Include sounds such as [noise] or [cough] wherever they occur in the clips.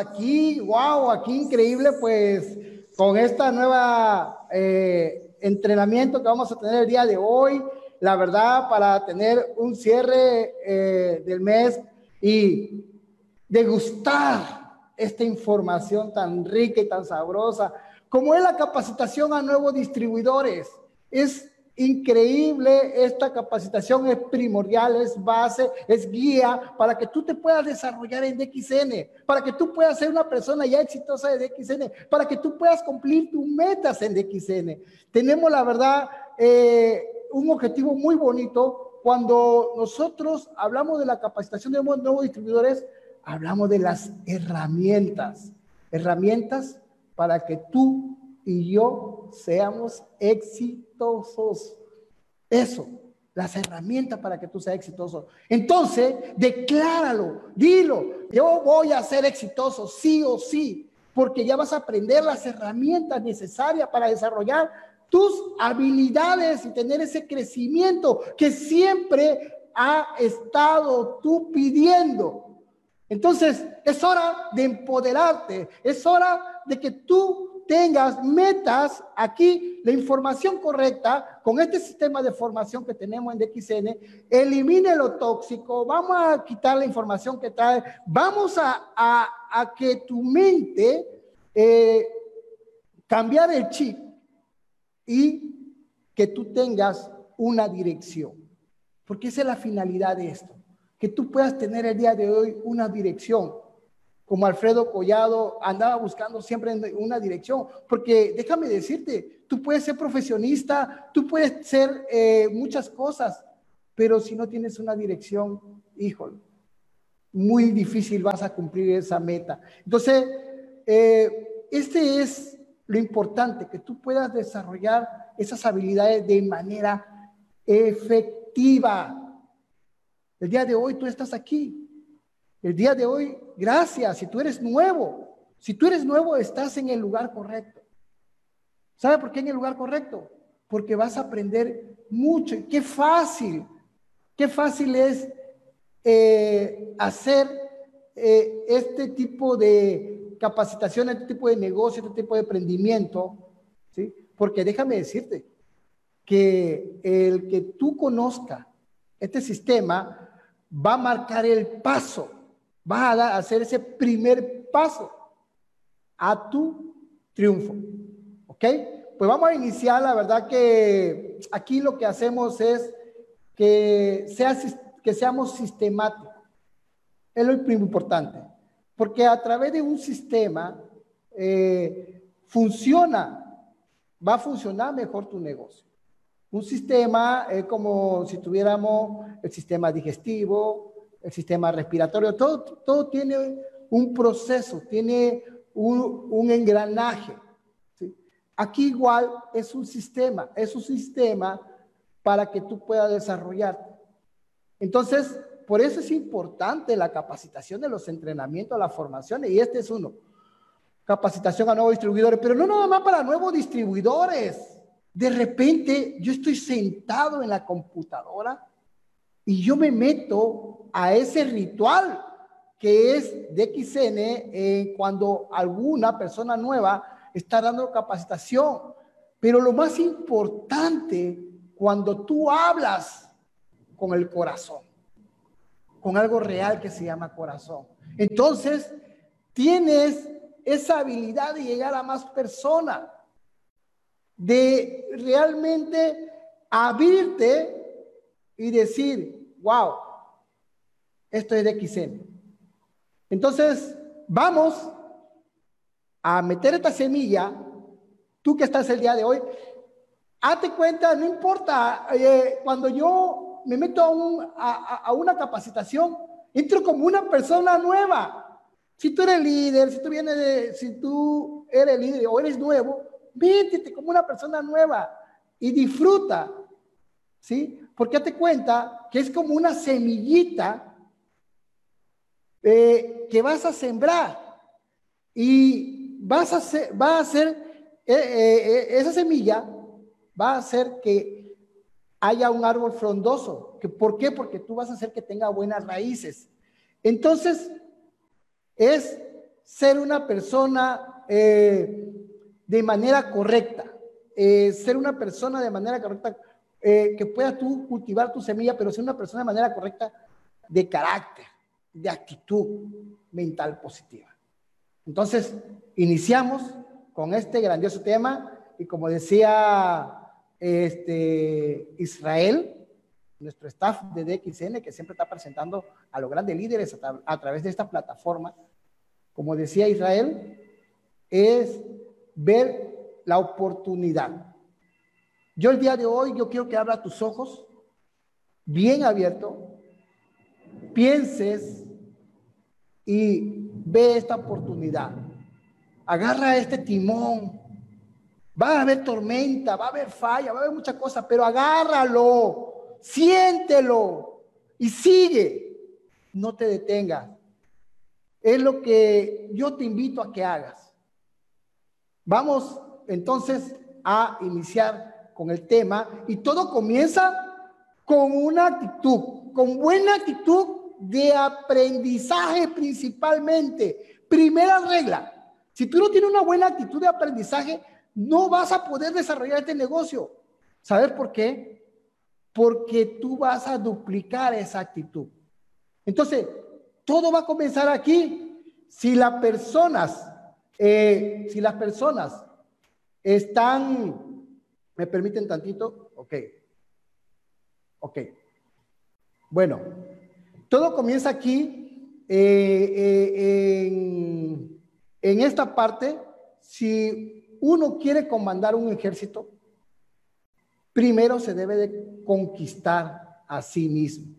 aquí, wow, aquí increíble, pues con esta nueva eh, entrenamiento que vamos a tener el día de hoy, la verdad, para tener un cierre eh, del mes y degustar esta información tan rica y tan sabrosa, como es la capacitación a nuevos distribuidores. Es increíble, esta capacitación es primordial, es base, es guía para que tú te puedas desarrollar en DXN, para que tú puedas ser una persona ya exitosa de DXN, para que tú puedas cumplir tus metas en DXN. Tenemos la verdad eh, un objetivo muy bonito cuando nosotros hablamos de la capacitación de nuevos distribuidores, hablamos de las herramientas, herramientas para que tú y yo seamos exitosos. Eso, las herramientas para que tú seas exitoso. Entonces, decláralo, dilo, yo voy a ser exitoso, sí o sí, porque ya vas a aprender las herramientas necesarias para desarrollar tus habilidades y tener ese crecimiento que siempre ha estado tú pidiendo. Entonces, es hora de empoderarte, es hora de que tú tengas metas aquí, la información correcta, con este sistema de formación que tenemos en DXN, elimine lo tóxico, vamos a quitar la información que trae, vamos a, a, que tu mente eh, cambiar el chip y que tú tengas una dirección. Porque esa es la finalidad de esto, que tú puedas tener el día de hoy una dirección como Alfredo Collado andaba buscando siempre una dirección, porque déjame decirte, tú puedes ser profesionista, tú puedes ser eh, muchas cosas, pero si no tienes una dirección, híjole, muy difícil vas a cumplir esa meta. Entonces, eh, este es lo importante, que tú puedas desarrollar esas habilidades de manera efectiva. El día de hoy tú estás aquí, el día de hoy, gracias, si tú eres nuevo, si tú eres nuevo, estás en el lugar correcto. ¿Sabe por qué en el lugar correcto? Porque vas a aprender mucho. Qué fácil, qué fácil es eh, hacer eh, este tipo de capacitación, este tipo de negocio, este tipo de emprendimiento, ¿sí? Porque déjame decirte que el que tú conozca este sistema va a marcar el paso Vas a, hacer ese primer paso a tu triunfo. ¿Ok? Pues vamos a iniciar, la verdad que aquí lo que hacemos es que, sea, que seamos sistemáticos. Es lo importante. Porque a través de un sistema eh, funciona, va a funcionar mejor tu negocio. Un sistema es como si tuviéramos el sistema digestivo, el sistema respiratorio, todo, todo tiene un proceso, tiene un, engranaje. Aquí igual es un sistema, es un sistema para que tú puedas desarrollarte. Entonces, por eso es importante la capacitación de los entrenamientos, las formaciones, y este es uno. Capacitación a nuevos distribuidores, pero no nada más para nuevos distribuidores. De repente yo estoy sentado en la computadora y yo me meto a ese ritual que es de XN eh, cuando alguna persona nueva está dando capacitación. Pero lo más importante, cuando tú hablas con el corazón, con algo real que se llama corazón. Entonces, tienes esa habilidad de llegar a más personas, de realmente abrirte y decir, wow, esto es de XN. Entonces, vamos a meter esta semilla, tú que estás el día de hoy, hazte cuenta, no importa, eh, cuando yo me meto a, una capacitación, entro como una persona nueva. Si tú eres líder, si tú vienes si tú eres líder o eres nuevo, métete como una persona nueva y disfruta, ¿sí? Porque te cuenta que es como una semillita eh, que vas a sembrar y vas a hacer, va a hacer, eh, eh, esa semilla va a hacer que haya un árbol frondoso. ¿Que, ¿Por qué? Porque tú vas a hacer que tenga buenas raíces. Entonces, es ser una persona de manera correcta, ser una persona de manera correcta, eh, que puedas tú cultivar tu semilla, pero ser una persona de manera correcta de carácter, de actitud mental positiva. Entonces, iniciamos con este grandioso tema y como decía este, Israel, nuestro staff de DXN, que siempre está presentando a los grandes líderes a, través de esta plataforma, como decía Israel, es ver la oportunidad. Yo el día de hoy, yo quiero que abra tus ojos bien abiertos, pienses y ve esta oportunidad. Agarra este timón. Va a haber tormenta, va a haber falla, va a haber muchas cosas, pero agárralo siéntelo y sigue. No te detengas. Es lo que yo te invito a que hagas. Vamos entonces a iniciar con el tema y todo comienza con una actitud, con buena actitud de aprendizaje principalmente. Primera regla, si tú no tienes una buena actitud de aprendizaje, no vas a poder desarrollar este negocio. ¿Sabes por qué? porque tú vas a duplicar esa actitud. Entonces, todo va a comenzar aquí. Si las personas, eh, si las personas están, ¿me permiten tantito? Ok. Ok. Bueno, todo comienza aquí eh, eh, en, en esta parte. Si uno quiere comandar un ejército, primero se debe de conquistar a sí mismo.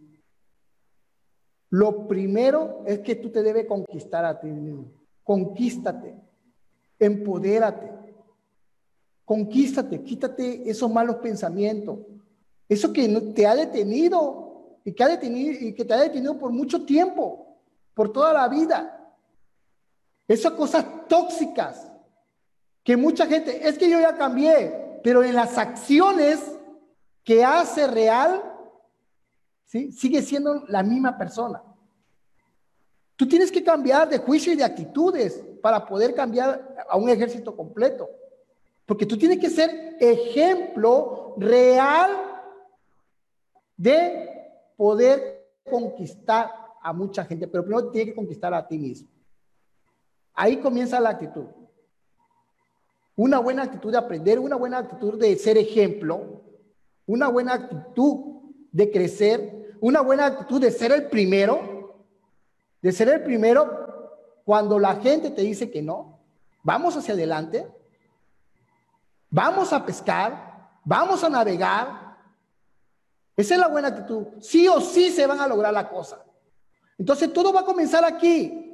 Lo primero es que tú te debes conquistar a ti mismo. Conquístate, empodérate, conquístate, quítate esos malos pensamientos, eso que te ha detenido y que, ha detenido y que te ha detenido por mucho tiempo, por toda la vida. Esas cosas tóxicas que mucha gente, es que yo ya cambié, pero en las acciones que hace real, ¿sí? sigue siendo la misma persona. Tú tienes que cambiar de juicio y de actitudes para poder cambiar a un ejército completo. Porque tú tienes que ser ejemplo real de poder conquistar a mucha gente, pero primero tienes que conquistar a ti mismo. Ahí comienza la actitud una buena actitud de aprender, una buena actitud de ser ejemplo, una buena actitud de crecer, una buena actitud de ser el primero, de ser el primero cuando la gente te dice que no. Vamos hacia adelante, vamos a pescar, vamos a navegar. Esa es la buena actitud. Sí o sí se van a lograr la cosa. Entonces todo va a comenzar aquí.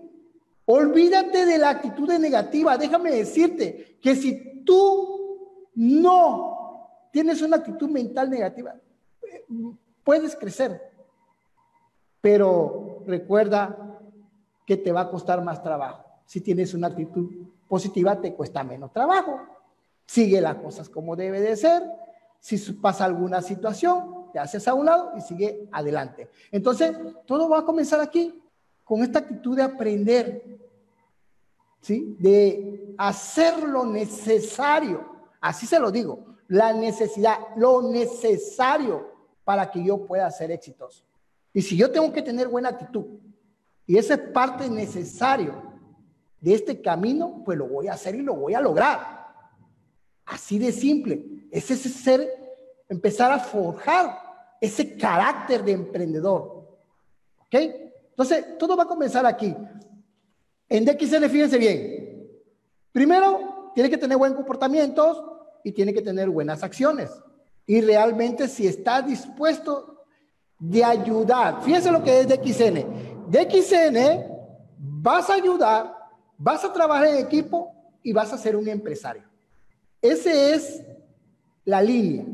Olvídate de la actitud negativa. Déjame decirte que si tú no tienes una actitud mental negativa, puedes crecer. Pero recuerda que te va a costar más trabajo. Si tienes una actitud positiva, te cuesta menos trabajo. Sigue las cosas como debe de ser. Si pasa alguna situación, te haces a un lado y sigue adelante. Entonces, todo va a comenzar aquí con esta actitud de aprender, ¿sí? De hacer lo necesario, así se lo digo, la necesidad, lo necesario para que yo pueda ser exitoso. Y si yo tengo que tener buena actitud, y esa es parte necesario de este camino, pues lo voy a hacer y lo voy a lograr. Así de simple. Es ese ser, empezar a forjar ese carácter de emprendedor. ¿Ok? Entonces, todo va a comenzar aquí. En DXN, fíjense bien. Primero, tiene que tener buen comportamiento y tiene que tener buenas acciones. Y realmente si está dispuesto de ayudar. Fíjense lo que es DXN. DXN, vas a ayudar, vas a trabajar en equipo y vas a ser un empresario. Esa es la línea.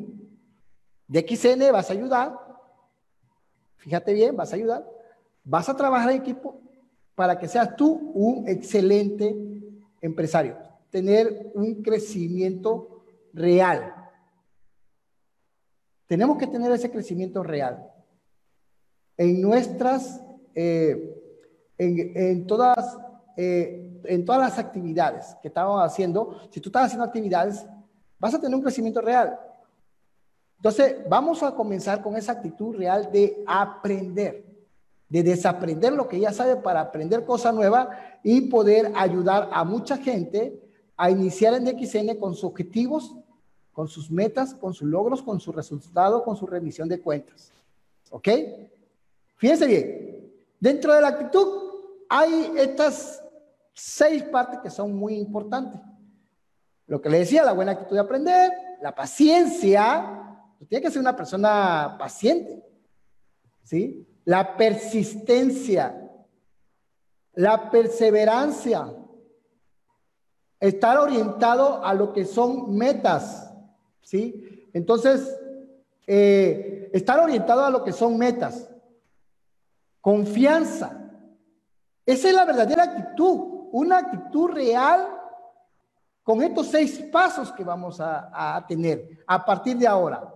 DXN vas a ayudar. Fíjate bien, vas a ayudar Vas a trabajar en equipo para que seas tú un excelente empresario, tener un crecimiento real. Tenemos que tener ese crecimiento real. En nuestras, eh, en, todas, eh, en todas las actividades que estábamos haciendo, si tú estás haciendo actividades, vas a tener un crecimiento real. Entonces, vamos a comenzar con esa actitud real de aprender, de desaprender lo que ya sabe para aprender cosas nuevas y poder ayudar a mucha gente a iniciar en DXN con sus objetivos, con sus metas, con sus logros, con sus resultados, con su revisión de cuentas. ¿Ok? Fíjense bien, dentro de la actitud hay estas seis partes que son muy importantes. Lo que le decía, la buena actitud de aprender, la paciencia, tiene que ser una persona paciente, ¿sí? La persistencia, la perseverancia, estar orientado a lo que son metas, ¿sí? Entonces, eh, estar orientado a lo que son metas, confianza. Esa es la verdadera actitud, una actitud real con estos seis pasos que vamos a, tener a partir de ahora.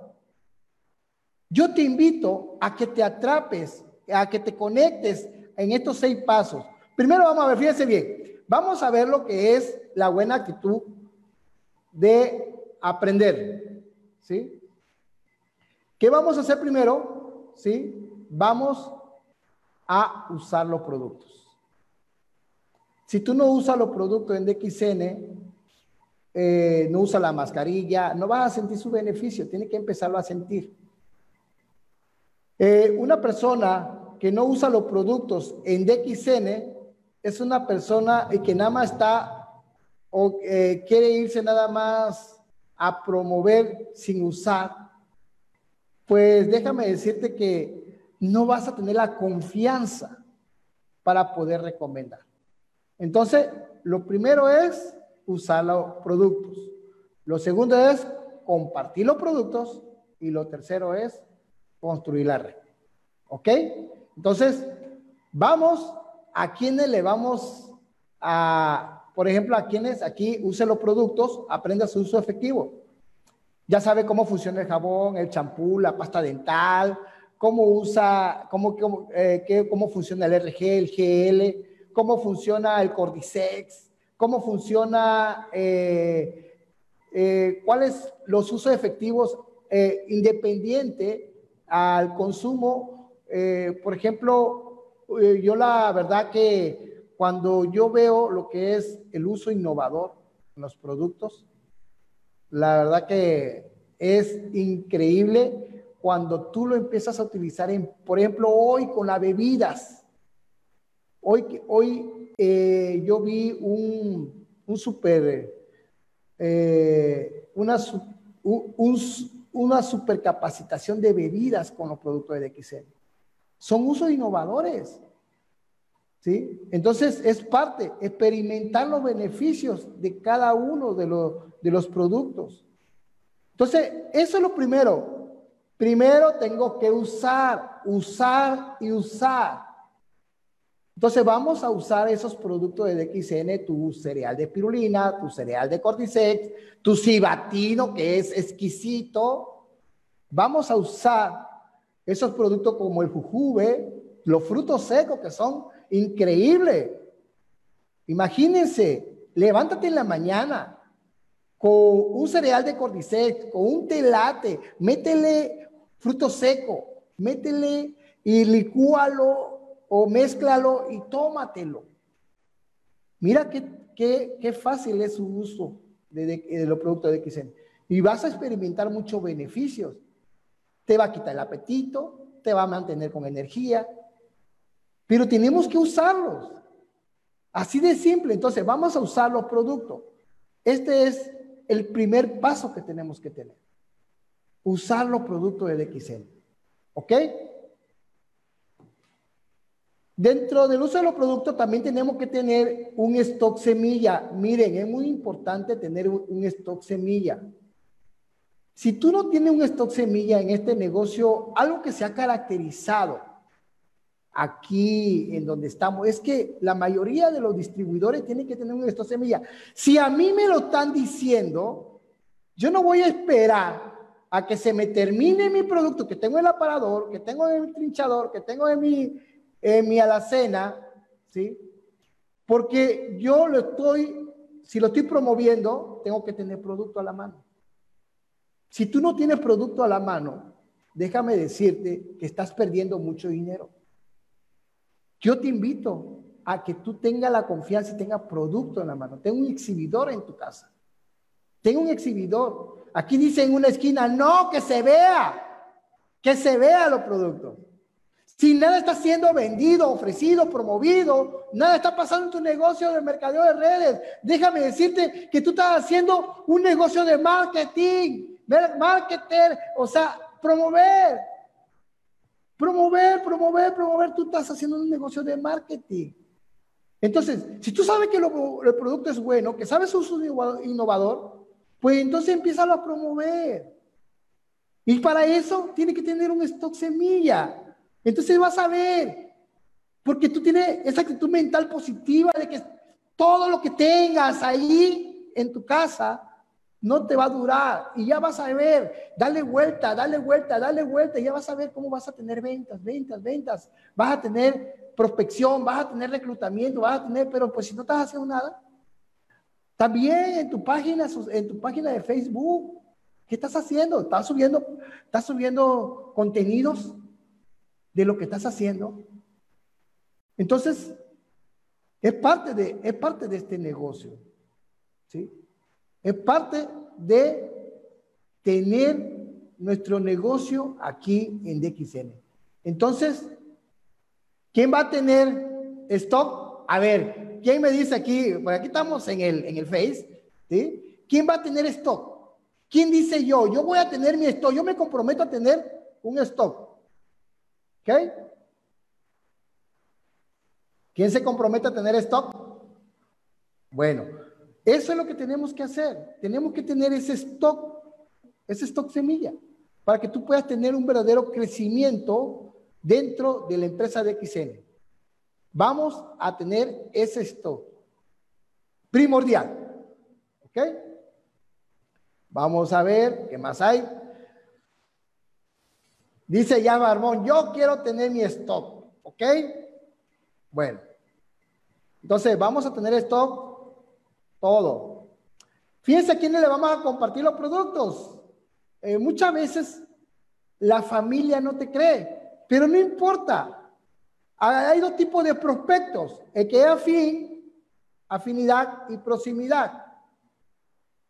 Yo te invito a que te atrapes, a que te conectes en estos seis pasos. Primero vamos a ver, fíjense bien, vamos a ver lo que es la buena actitud de aprender, ¿sí? ¿Qué vamos a hacer primero? ¿Sí? Vamos a usar los productos. Si tú no usas los productos en DXN, eh, no usa la mascarilla, no vas a sentir su beneficio, tiene que empezarlo a sentir. Eh, una persona que no usa los productos en DXN es una persona que nada más está o eh, quiere irse nada más a promover sin usar. Pues déjame decirte que no vas a tener la confianza para poder recomendar. Entonces, lo primero es usar los productos. Lo segundo es compartir los productos. Y lo tercero es construir la red. ¿Ok? Entonces, vamos a quienes le vamos a, por ejemplo, a quienes aquí use los productos, aprenda su uso efectivo. Ya sabe cómo funciona el jabón, el champú, la pasta dental, cómo usa, cómo, cómo, eh, qué, cómo funciona el RG, el GL, cómo funciona el Cordyceps, cómo funciona, eh, eh, cuáles los usos efectivos independiente al consumo. Eh, por ejemplo, eh, yo la verdad que cuando yo veo lo que es el uso innovador en los productos, la verdad que es increíble cuando tú lo empiezas a utilizar en, por ejemplo, hoy con las bebidas. Hoy, hoy eh, yo vi un, un super, una, un, un, una supercapacitación de bebidas con los productos de DXN. Son usos innovadores. ¿Sí? Entonces es parte, experimentar los beneficios de cada uno de los, de los productos. Entonces, eso es lo primero. Primero tengo que usar, usar y usar. Entonces vamos a usar esos productos de DXN, tu cereal de pirulina, tu cereal de cordyceps, tu cibatino que es exquisito. Vamos a usar esos productos como el jujube, los frutos secos que son increíbles. Imagínense, levántate en la mañana con un cereal de cordyceps, con un telate, métele fruto seco, métele y licúalo o mézclalo y tómatelo. Mira qué, qué, qué fácil es su uso de, los productos de XN. Y vas a experimentar muchos beneficios. Te va a quitar el apetito, te va a mantener con energía, pero tenemos que usarlos. Así de simple. Entonces, vamos a usar los productos. Este es el primer paso que tenemos que tener. Usar los productos de DXN. ¿Ok? Dentro del uso de los productos también tenemos que tener un stock semilla. Miren, es muy importante tener un stock semilla. Si tú no tienes un stock semilla en este negocio, algo que se ha caracterizado aquí en donde estamos es que la mayoría de los distribuidores tienen que tener un stock semilla. Si a mí me lo están diciendo, yo no voy a esperar a que se me termine mi producto que tengo en el aparador, que tengo en el trinchador, que tengo en mi en mi alacena, ¿sí? Porque yo lo estoy, si lo estoy promoviendo, tengo que tener producto a la mano. Si tú no tienes producto a la mano, déjame decirte que estás perdiendo mucho dinero. Yo te invito a que tú tengas la confianza y tengas producto en la mano. Ten un exhibidor en tu casa. Ten un exhibidor. Aquí dice en una esquina, no, que se vea, que se vea los productos. Si nada está siendo vendido, ofrecido, promovido, nada está pasando en tu negocio de mercadeo de redes, déjame decirte que tú estás haciendo un negocio de marketing, marketer, o sea, promover. Promover, promover, promover, tú estás haciendo un negocio de marketing. Entonces, si tú sabes que el producto es bueno, que sabes su uso innovador, pues entonces empieza a promover. Y para eso tiene que tener un stock semilla. Entonces vas a ver, porque tú tienes esa actitud mental positiva de que todo lo que tengas ahí en tu casa no te va a durar y ya vas a ver, dale vuelta, dale vuelta, dale vuelta y ya vas a ver cómo vas a tener ventas, ventas, ventas, vas a tener prospección, vas a tener reclutamiento, vas a tener, pero pues si no estás haciendo nada, también en tu página, en tu página de Facebook, ¿qué estás haciendo? ¿Estás subiendo, estás subiendo contenidos? De lo que estás haciendo. Entonces, es parte de, es parte de este negocio. ¿sí? Es parte de tener nuestro negocio aquí en DXN. Entonces, ¿quién va a tener stock? A ver, ¿quién me dice aquí? Por aquí estamos en el, en el Face. ¿sí? ¿Quién va a tener stock? ¿Quién dice yo? Yo voy a tener mi stock. Yo me comprometo a tener un stock. ¿Ok? ¿Quién se compromete a tener stock? Bueno, eso es lo que tenemos que hacer. Tenemos que tener ese stock, ese stock semilla, para que tú puedas tener un verdadero crecimiento dentro de la empresa de XN. Vamos a tener ese stock primordial. ¿Ok? Vamos a ver qué más hay. Dice ya Barbón, yo quiero tener mi stock, ¿ok? Bueno, entonces vamos a tener stock todo. Fíjense a quiénes le vamos a compartir los productos. Eh, muchas veces la familia no te cree, pero no importa. Hay dos tipos de prospectos, el que es afín, afinidad y proximidad.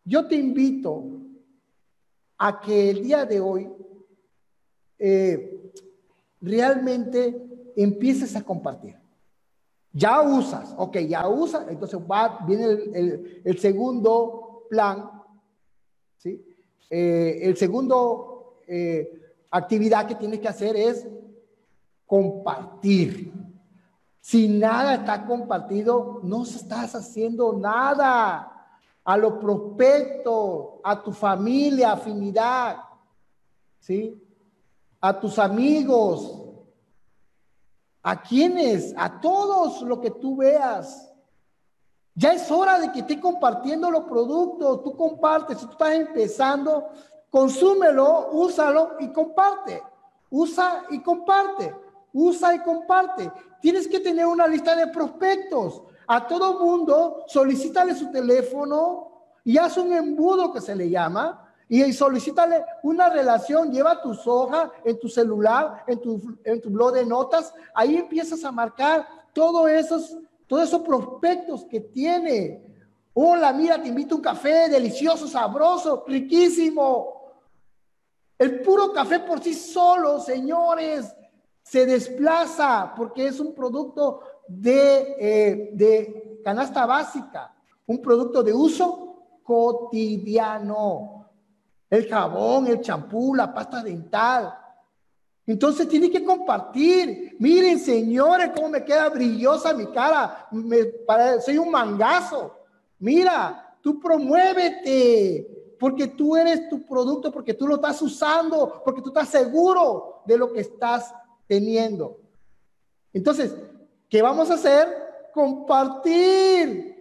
Yo te invito a que el día de hoy eh, realmente empieces a compartir. Ya usas, ok, ya usas, entonces va, viene el, segundo plan, ¿sí? Eh, el segundo eh, actividad que tienes que hacer es compartir. Si nada está compartido, no estás haciendo nada. A los prospectos, a tu familia, afinidad, ¿sí? A tus amigos, a quienes, a todos lo que tú veas. Ya es hora de que esté compartiendo los productos, tú compartes, tú estás empezando, consúmelo, úsalo y comparte. Usa y comparte, usa y comparte. Tienes que tener una lista de prospectos. A todo mundo solicítale su teléfono y haz un embudo que se le llama y solicítale una relación, lleva tus hojas en tu celular, en tu, en tu blog de notas, ahí empiezas a marcar todos esos, todos esos prospectos que tiene. Hola, mira, te invito un café delicioso, sabroso, riquísimo. El puro café por sí solo, señores, se desplaza porque es un producto de, eh, de canasta básica, un producto de uso cotidiano el jabón, el champú, la pasta dental. Entonces tiene que compartir. Miren, señores, cómo me queda brillosa mi cara. Me soy un mangazo. Mira, tú promuévete. Porque tú eres tu producto, porque tú lo estás usando, porque tú estás seguro de lo que estás teniendo. Entonces, ¿qué vamos a hacer? Compartir.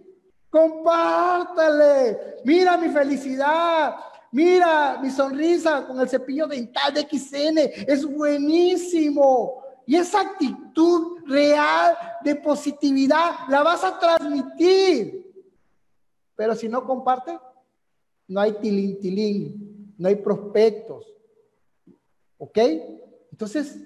Compártale. Mira mi felicidad. Mira mi sonrisa con el cepillo dental de XN, es buenísimo. Y esa actitud real de positividad la vas a transmitir. Pero si no comparte, no hay tilín, tilín, no hay prospectos. ¿Ok? Entonces,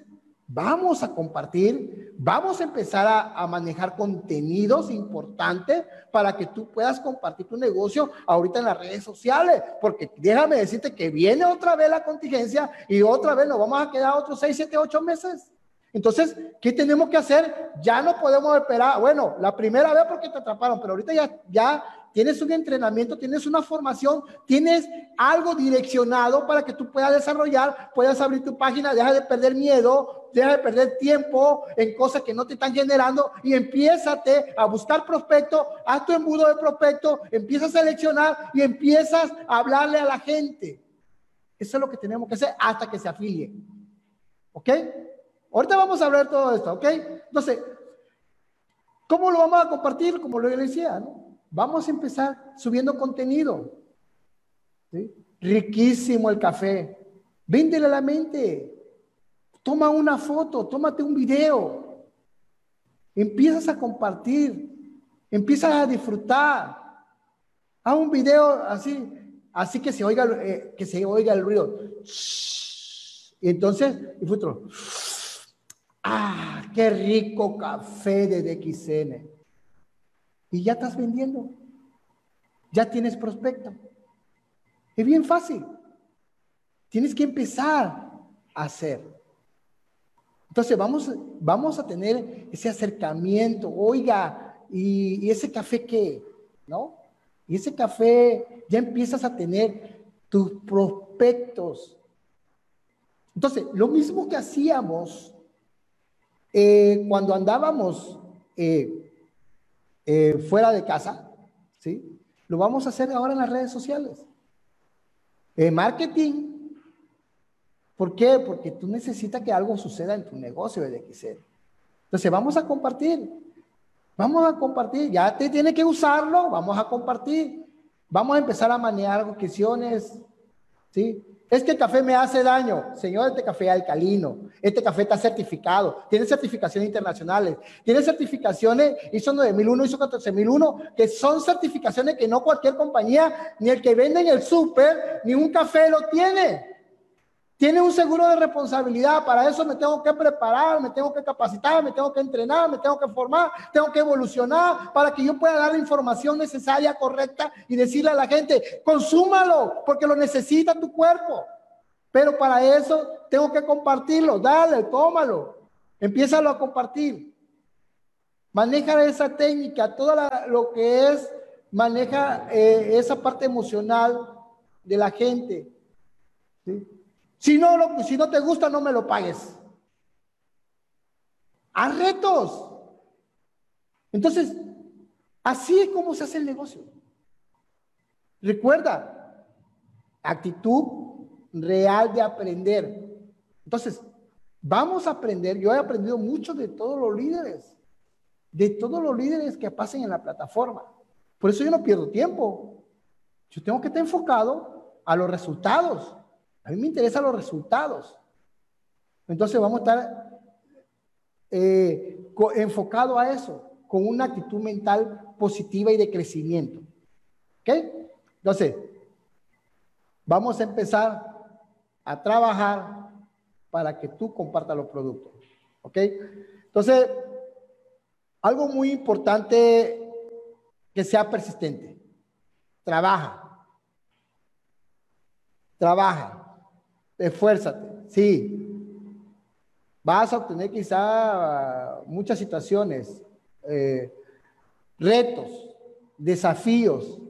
vamos a compartir, vamos a empezar a, manejar contenidos importantes para que tú puedas compartir tu negocio ahorita en las redes sociales, porque déjame decirte que viene otra vez la contingencia y otra vez nos vamos a quedar otros 6, 7, 8 meses. Entonces, ¿qué tenemos que hacer? Ya no podemos esperar. Bueno, la primera vez porque te atraparon, pero ahorita ya, ya tienes un entrenamiento, tienes una formación, tienes algo direccionado para que tú puedas desarrollar, puedas abrir tu página, deja de perder miedo, deja de perder tiempo en cosas que no te están generando y empiézate a buscar prospectos, haz tu embudo de prospectos, empiezas a seleccionar y empiezas a hablarle a la gente. Eso es lo que tenemos que hacer hasta que se afilie. ¿Ok? Ahorita vamos a hablar todo esto, ¿ok? Entonces, ¿cómo lo vamos a compartir? Como lo decía, ¿no? Vamos a empezar subiendo contenido. Riquísimo el café. Véndele a la mente. Toma una foto, tómate un video. Empiezas a compartir. Empiezas a disfrutar. Haz un video así, así que se oiga, eh, que se oiga el ruido. Y entonces, y futuro. Ah, qué rico café de DXN y ya estás vendiendo. Ya tienes prospecto. Es bien fácil. Tienes que empezar a hacer. Entonces vamos, vamos a tener ese acercamiento. Oiga, ¿y, ese café qué? ¿No? Y ese café ya empiezas a tener tus prospectos. Entonces, lo mismo que hacíamos eh, cuando andábamos eh, eh, fuera de casa, ¿sí? Lo vamos a hacer ahora en las redes sociales. Eh, marketing. ¿Por qué? Porque tú necesitas que algo suceda en tu negocio de XL. Entonces, vamos a compartir. Vamos a compartir. Ya te tiene que usarlo, vamos a compartir. Vamos a empezar a manejar cuestiones, ¿sí? Este café me hace daño. Señor, este café es alcalino. Este café está certificado. Tiene certificaciones internacionales. Tiene certificaciones ISO 9001, ISO 14001, que son certificaciones que no cualquier compañía, ni el que vende en el súper, ni un café lo tiene. Tiene un seguro de responsabilidad, para eso me tengo que preparar, me tengo que capacitar, me tengo que entrenar, me tengo que formar, tengo que evolucionar para que yo pueda dar la información necesaria, correcta y decirle a la gente, consúmalo, porque lo necesita tu cuerpo. Pero para eso tengo que compartirlo, dale, tómalo, empiézalo a compartir. Maneja esa técnica, todo lo que es, maneja eh, esa parte emocional de la gente. ¿sí? Si no, si no te gusta, no me lo pagues. Haz retos. Entonces, así es como se hace el negocio. Recuerda, actitud real de aprender. Entonces, vamos a aprender. Yo he aprendido mucho de todos los líderes, de todos los líderes que pasen en la plataforma. Por eso yo no pierdo tiempo. Yo tengo que estar enfocado a los resultados. A mí me interesan los resultados. Entonces vamos a estar eh, enfocado a eso, con una actitud mental positiva y de crecimiento. ¿Ok? Entonces, vamos a empezar a trabajar para que tú compartas los productos. ¿Ok? Entonces, algo muy importante que sea persistente. Trabaja. Trabaja esfuérzate, sí. Vas a obtener quizá muchas situaciones, eh, retos, desafíos,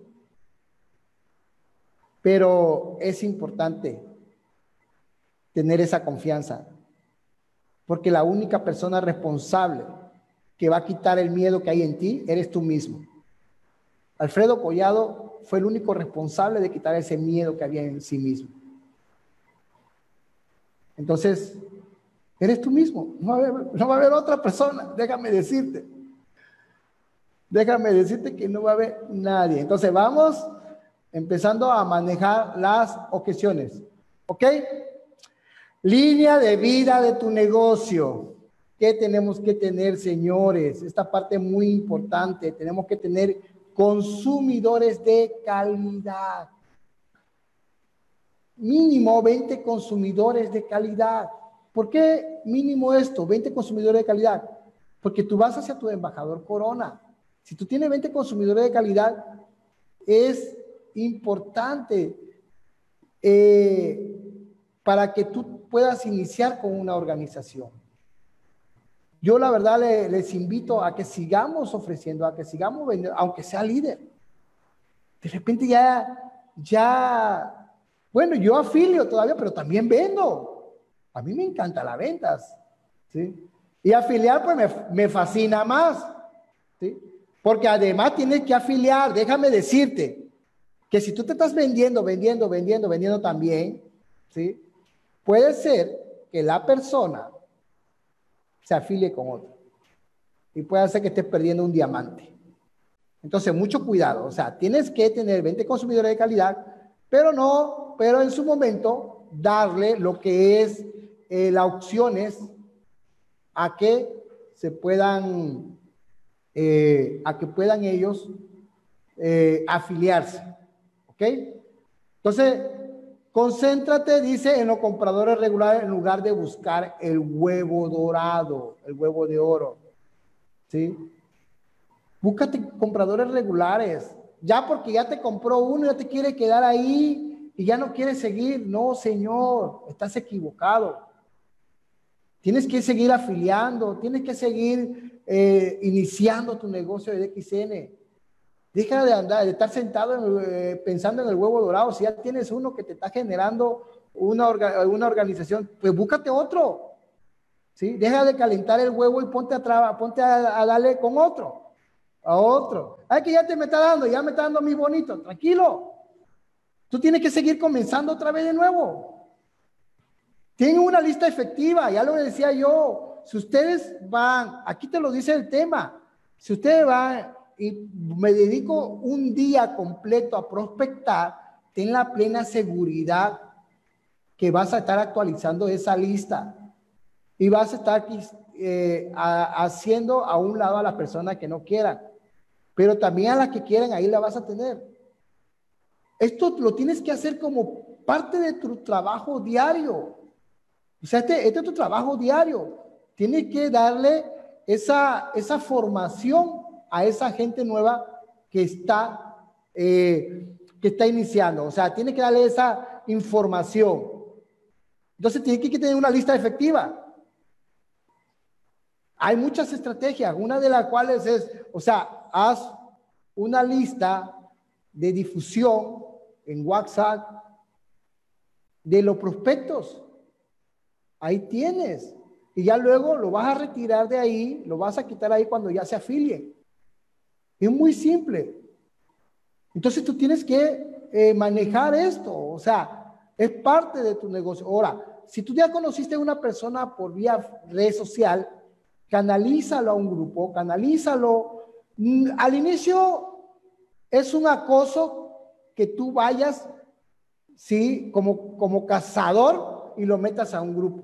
pero es importante tener esa confianza, porque la única persona responsable que va a quitar el miedo que hay en ti eres tú mismo. Alfredo Collado fue el único responsable de quitar ese miedo que había en sí mismo. Entonces, eres tú mismo, no va, a haber, otra persona, déjame decirte. Déjame decirte que no va a haber nadie. Entonces, vamos empezando a manejar las objeciones. ¿Ok? Línea de vida de tu negocio. ¿Qué tenemos que tener, señores? Esta parte muy importante. Tenemos que tener consumidores de calidad. Mínimo 20 consumidores de calidad. ¿Por qué mínimo esto? 20 consumidores de calidad. Porque tú vas hacia tu embajador Corona. Si tú tienes 20 consumidores de calidad, es importante eh, para que tú puedas iniciar con una organización. Yo la verdad les invito a que sigamos ofreciendo, a que sigamos vendiendo, aunque sea líder. De repente ya, ya, bueno, yo afilio todavía, pero también vendo. A mí me encanta las ventas, ¿sí? Y afiliar pues me, me fascina más, ¿sí? Porque además tienes que afiliar, déjame decirte, que si tú te estás vendiendo, vendiendo, vendiendo, vendiendo también, ¿sí? Puede ser que la persona se afilie con otro. Y puede hacer que estés perdiendo un diamante. Entonces, mucho cuidado. O sea, tienes que tener 20 consumidores de calidad, pero no, pero en su momento darle lo que es eh, las opciones a que se puedan eh, a que puedan ellos eh, afiliarse. ¿Ok? Entonces, concéntrate, dice, en los compradores regulares en lugar de buscar el huevo dorado, el huevo de oro. ¿Sí? Búscate compradores regulares. Ya porque ya te compró uno, ya te quiere quedar ahí y ya no quiere seguir. No, señor, estás equivocado. Tienes que seguir afiliando, tienes que seguir eh, iniciando tu negocio de XN. Deja de andar, de estar sentado eh, pensando en el huevo dorado. Si ya tienes uno que te está generando una, una organización, pues búscate otro. ¿sí? Deja de calentar el huevo y ponte a, ponte a, darle con otro. A otro. Ay, que ya te me está dando, ya me está dando mi bonito. Tranquilo. Tú tienes que seguir comenzando otra vez de nuevo. Tienen una lista efectiva, ya lo decía yo. Si ustedes van, aquí te lo dice el tema, si ustedes van y me dedico un día completo a prospectar, ten la plena seguridad que vas a estar actualizando esa lista y vas a estar eh, haciendo a un lado a las personas que no quieran, pero también a las que quieran, ahí la vas a tener. Esto lo tienes que hacer como parte de tu trabajo diario. O sea, este, este es tu trabajo diario. Tiene que darle esa, esa formación a esa gente nueva que está, eh, que está iniciando. O sea, tiene que darle esa información. Entonces tiene que tener una lista efectiva. Hay muchas estrategias, una de las cuales es, o sea, haz una lista de difusión en WhatsApp de los prospectos. Ahí tienes. Y ya luego lo vas a retirar de ahí, lo vas a quitar ahí cuando ya se afilie. Es muy simple. Entonces tú tienes que eh, manejar esto, o sea, es parte de tu negocio. Ahora, si tú ya conociste a una persona por vía red social, canalízalo a un grupo, canalízalo. Mm, al inicio es un acoso que tú vayas, sí, como, como cazador y lo metas a un grupo.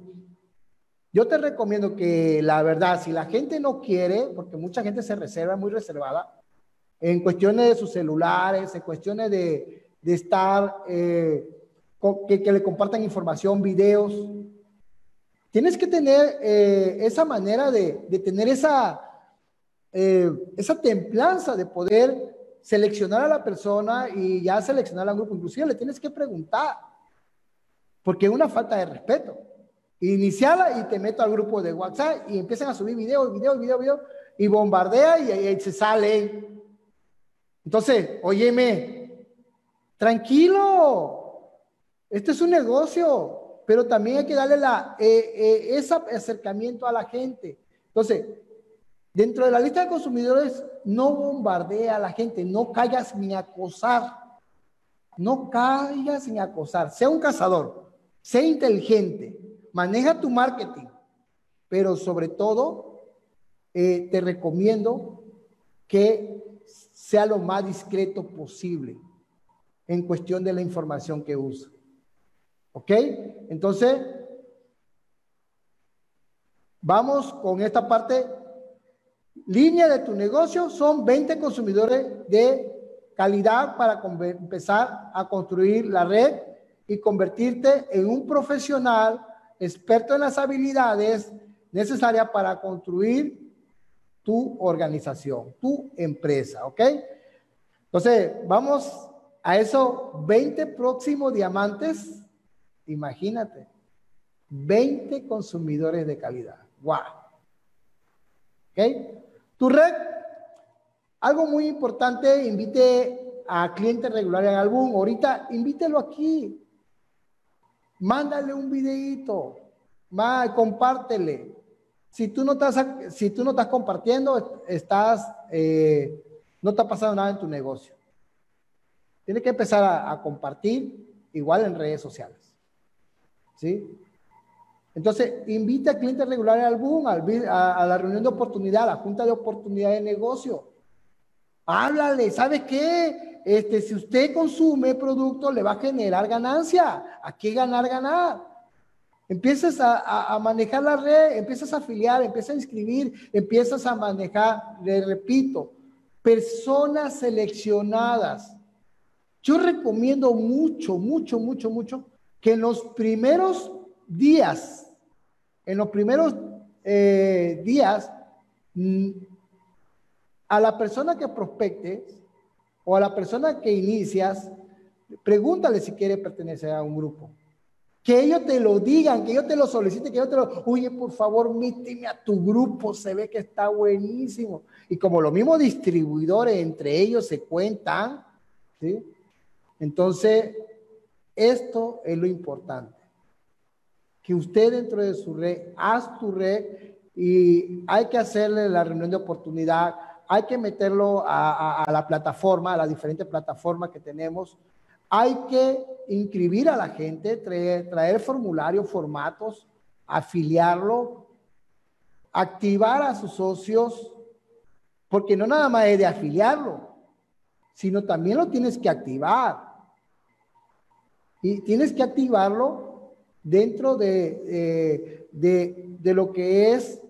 Yo te recomiendo que la verdad, si la gente no quiere, porque mucha gente se reserva, muy reservada, en cuestiones de sus celulares, en cuestiones de, de estar, eh, que, que, le compartan información, videos, tienes que tener eh, esa manera de, de tener esa, eh, esa templanza de poder seleccionar a la persona y ya seleccionar al grupo. Inclusive le tienes que preguntar, porque es una falta de respeto. Iniciala y te meto al grupo de WhatsApp y empiezan a subir videos, videos, videos, videos y bombardea y ahí se sale. Entonces, óyeme, tranquilo, este es un negocio, pero también hay que darle la, eh, eh, ese acercamiento a la gente. Entonces, dentro de la lista de consumidores, no bombardea a la gente, no caigas ni acosar, no caigas ni acosar, sea un cazador, sea inteligente, maneja tu marketing, pero sobre todo eh, te recomiendo que sea lo más discreto posible en cuestión de la información que usa. ¿Ok? Entonces, Vamos con esta parte. Línea de tu negocio son 20 consumidores de calidad para empezar a construir la red y convertirte en un profesional experto en las habilidades necesarias para construir tu organización, tu empresa, ¿ok? Entonces, vamos a esos 20 próximos diamantes. Imagínate, 20 consumidores de calidad. ¡Wow! ¿Ok? Tu red, algo muy importante, invite a clientes regulares en álbum. Ahorita, invítelo aquí. Mándale un videito. compártele. Si tú no estás, si tú no estás compartiendo, estás, eh, no está pasando nada en tu negocio. Tienes que empezar a, compartir igual en redes sociales. ¿Sí? Entonces, invita a clientes regulares al boom, a, la reunión de oportunidad, a la junta de oportunidad de negocio. Háblale, ¿sabe qué? Este, si usted consume producto, le va a generar ganancia. ¿A qué ganar, ganar? Empiezas a, manejar la red, empiezas a afiliar, empiezas a inscribir, empiezas a manejar, le repito, personas seleccionadas. Yo recomiendo mucho, mucho, mucho, mucho que en los primeros días, en los primeros eh, días, mm, a la persona que prospectes o a la persona que inicias, pregúntale si quiere pertenecer a un grupo. Que ellos te lo digan, que ellos te lo soliciten, que ellos te lo, oye, por favor, míteme a tu grupo, se ve que está buenísimo. Y como los mismos distribuidores entre ellos se cuentan, ¿sí? Entonces, esto es lo importante. Que usted dentro de su red, haz tu red y hay que hacerle la reunión de oportunidad, hay que meterlo a, a la plataforma, a las diferentes plataformas que tenemos hay que inscribir a la gente, traer, formularios, formatos, afiliarlo, activar a sus socios, porque no nada más es de afiliarlo, sino también lo tienes que activar. Y tienes que activarlo dentro de, de, lo que es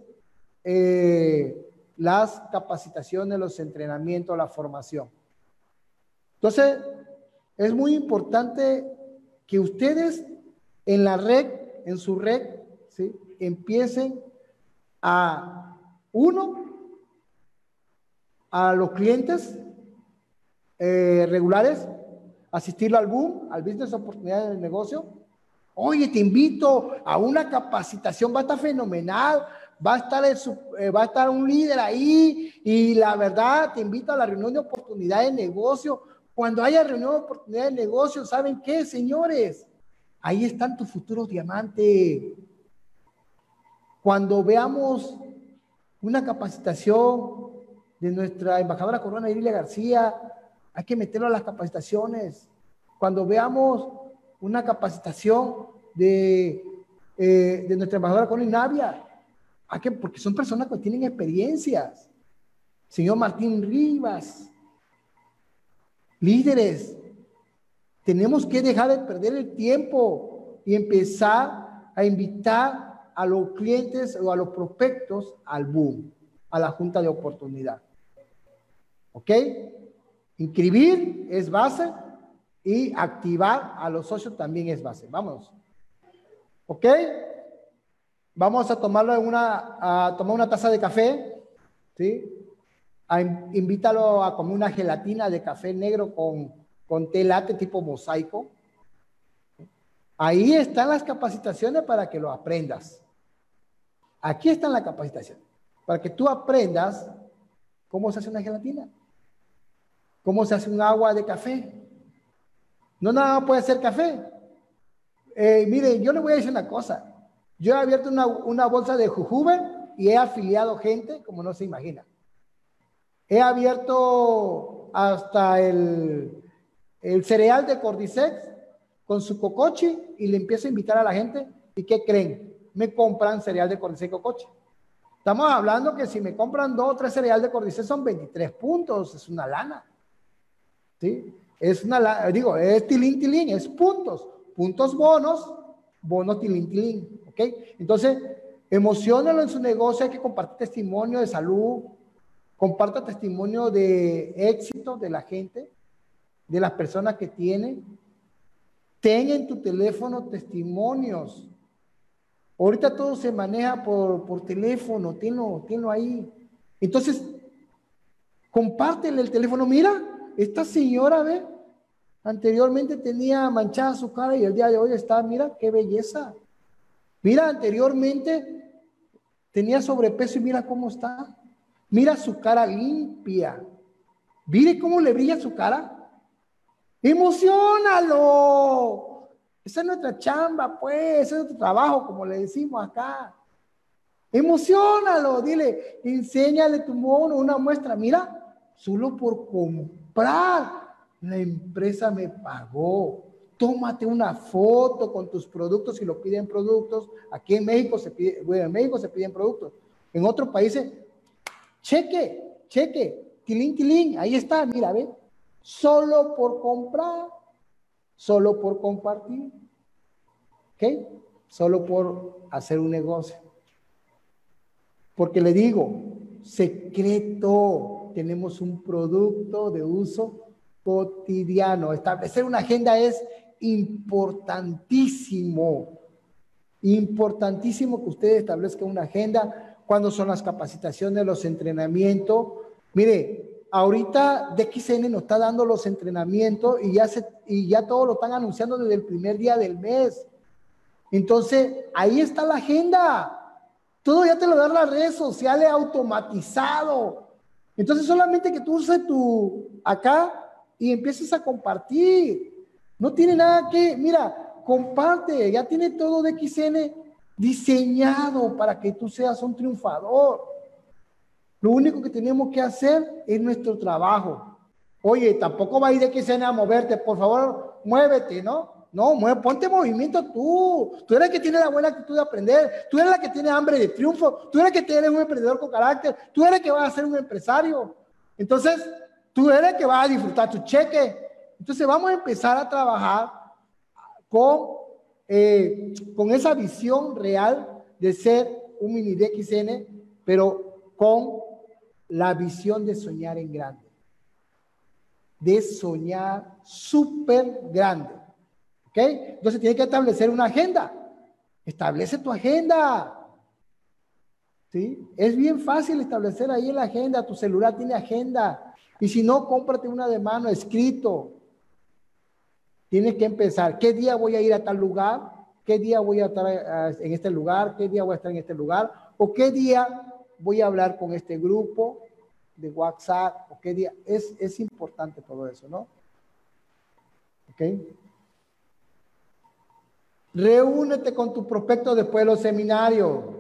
eh, las capacitaciones, los entrenamientos, la formación. Entonces, es muy importante que ustedes en la red, en su red, ¿sí? empiecen a, uno, a los clientes eh, regulares, asistirlo al boom, al business oportunidad del negocio. Oye, te invito a una capacitación, va a estar fenomenal, va a estar, eh, va a estar un líder ahí y la verdad te invito a la reunión de oportunidad de negocio cuando haya reunión de oportunidad de negocio, ¿saben qué, señores? Ahí están tus futuros diamantes. Cuando veamos una capacitación de nuestra embajadora Corona Irilia García, hay que meterlo a las capacitaciones. Cuando veamos una capacitación de, eh, de nuestra embajadora Corona Navia, hay que, porque son personas que tienen experiencias. Señor Martín Rivas, Líderes, tenemos que dejar de perder el tiempo y empezar a invitar a los clientes o a los prospectos al boom, a la junta de oportunidad. ¿Ok? Inscribir es base y activar a los socios también es base. Vámonos. ¿Ok? Vamos a tomarlo en una, a tomar una taza de café, ¿sí? invítalo a comer una gelatina de café negro con, con té latte tipo mosaico. Ahí están las capacitaciones para que lo aprendas. Aquí están las capacitaciones. Para que tú aprendas cómo se hace una gelatina. Cómo se hace un agua de café. No nada puede ser café. Eh, miren, yo le voy a decir una cosa. Yo he abierto una, una bolsa de jujube y he afiliado gente como no se imagina. He abierto hasta el, cereal de Cordyceps con su cocoche y le empiezo a invitar a la gente. ¿Y qué creen? Me compran cereal de Cordyceps cocoche. Estamos hablando que si me compran dos o tres cereal de Cordyceps son 23 puntos, es una lana. ¿Sí? Es una, digo, es tilín, tilín, es puntos. Puntos bonos, bonos tilín, tilín. ¿Ok? Entonces, Emocionalo en su negocio, hay que compartir testimonio de salud, comparta testimonio de éxito de la gente, de las personas que tiene. Ten en tu teléfono testimonios. Ahorita todo se maneja por, por teléfono, tenlo, tenlo ahí. Entonces, compártele el teléfono. Mira, esta señora, ve, anteriormente tenía manchada su cara y el día de hoy está, mira, qué belleza. Mira, anteriormente tenía sobrepeso y mira cómo está. Mira su cara limpia. Mire cómo le brilla su cara. Emocionalo. Esa es nuestra chamba, pues, ese es nuestro trabajo, como le decimos acá. Emocionalo, dile, enséñale tu mono una muestra. Mira, solo por comprar, la empresa me pagó. Tómate una foto con tus productos si lo piden productos. Aquí en México se pide, bueno, en México se piden productos. En otros países, cheque, cheque, tilín, tilín, ahí está, mira, ve. Solo por comprar, solo por compartir. ¿Ok? Solo por hacer un negocio. Porque le digo, secreto, tenemos un producto de uso cotidiano. Establecer una agenda es importantísimo, importantísimo que usted establezca una agenda. Cuando son las capacitaciones, los entrenamientos? Mire, ahorita DXN nos está dando los entrenamientos y ya, se, y ya todo lo están anunciando desde el primer día del mes. Entonces, ahí está la agenda. Todo ya te lo dan las redes sociales automatizado. Entonces, solamente que tú uses tu acá y empieces a compartir. No tiene nada que, mira, comparte, ya tiene todo de XN diseñado para que tú seas un triunfador. Lo único que tenemos que hacer es nuestro trabajo. Oye, tampoco va a ir de XN a moverte, por favor, muévete, ¿no? No, mueve, ponte movimiento tú. Tú eres el que tiene la buena actitud de aprender. Tú eres la que tiene hambre de triunfo. Tú eres el que eres un emprendedor con carácter. Tú eres el que va a ser un empresario. Entonces, tú eres el que va a disfrutar tu cheque. Entonces vamos a empezar a trabajar con, eh, con esa visión real de ser un mini DXN, pero con la visión de soñar en grande. De soñar súper grande. ¿Ok? Entonces tiene que establecer una agenda. Establece tu agenda. ¿Sí? Es bien fácil establecer ahí la agenda. Tu celular tiene agenda. Y si no, cómprate una de mano escrito. Tienes que empezar. ¿Qué día voy a ir a tal lugar? ¿Qué día voy a estar eh, en este lugar? ¿Qué día voy a estar en este lugar? ¿O qué día voy a hablar con este grupo de WhatsApp? ¿O qué día? Es, es importante todo eso, ¿no? ¿Ok? Reúnete con tu prospecto después de los seminarios.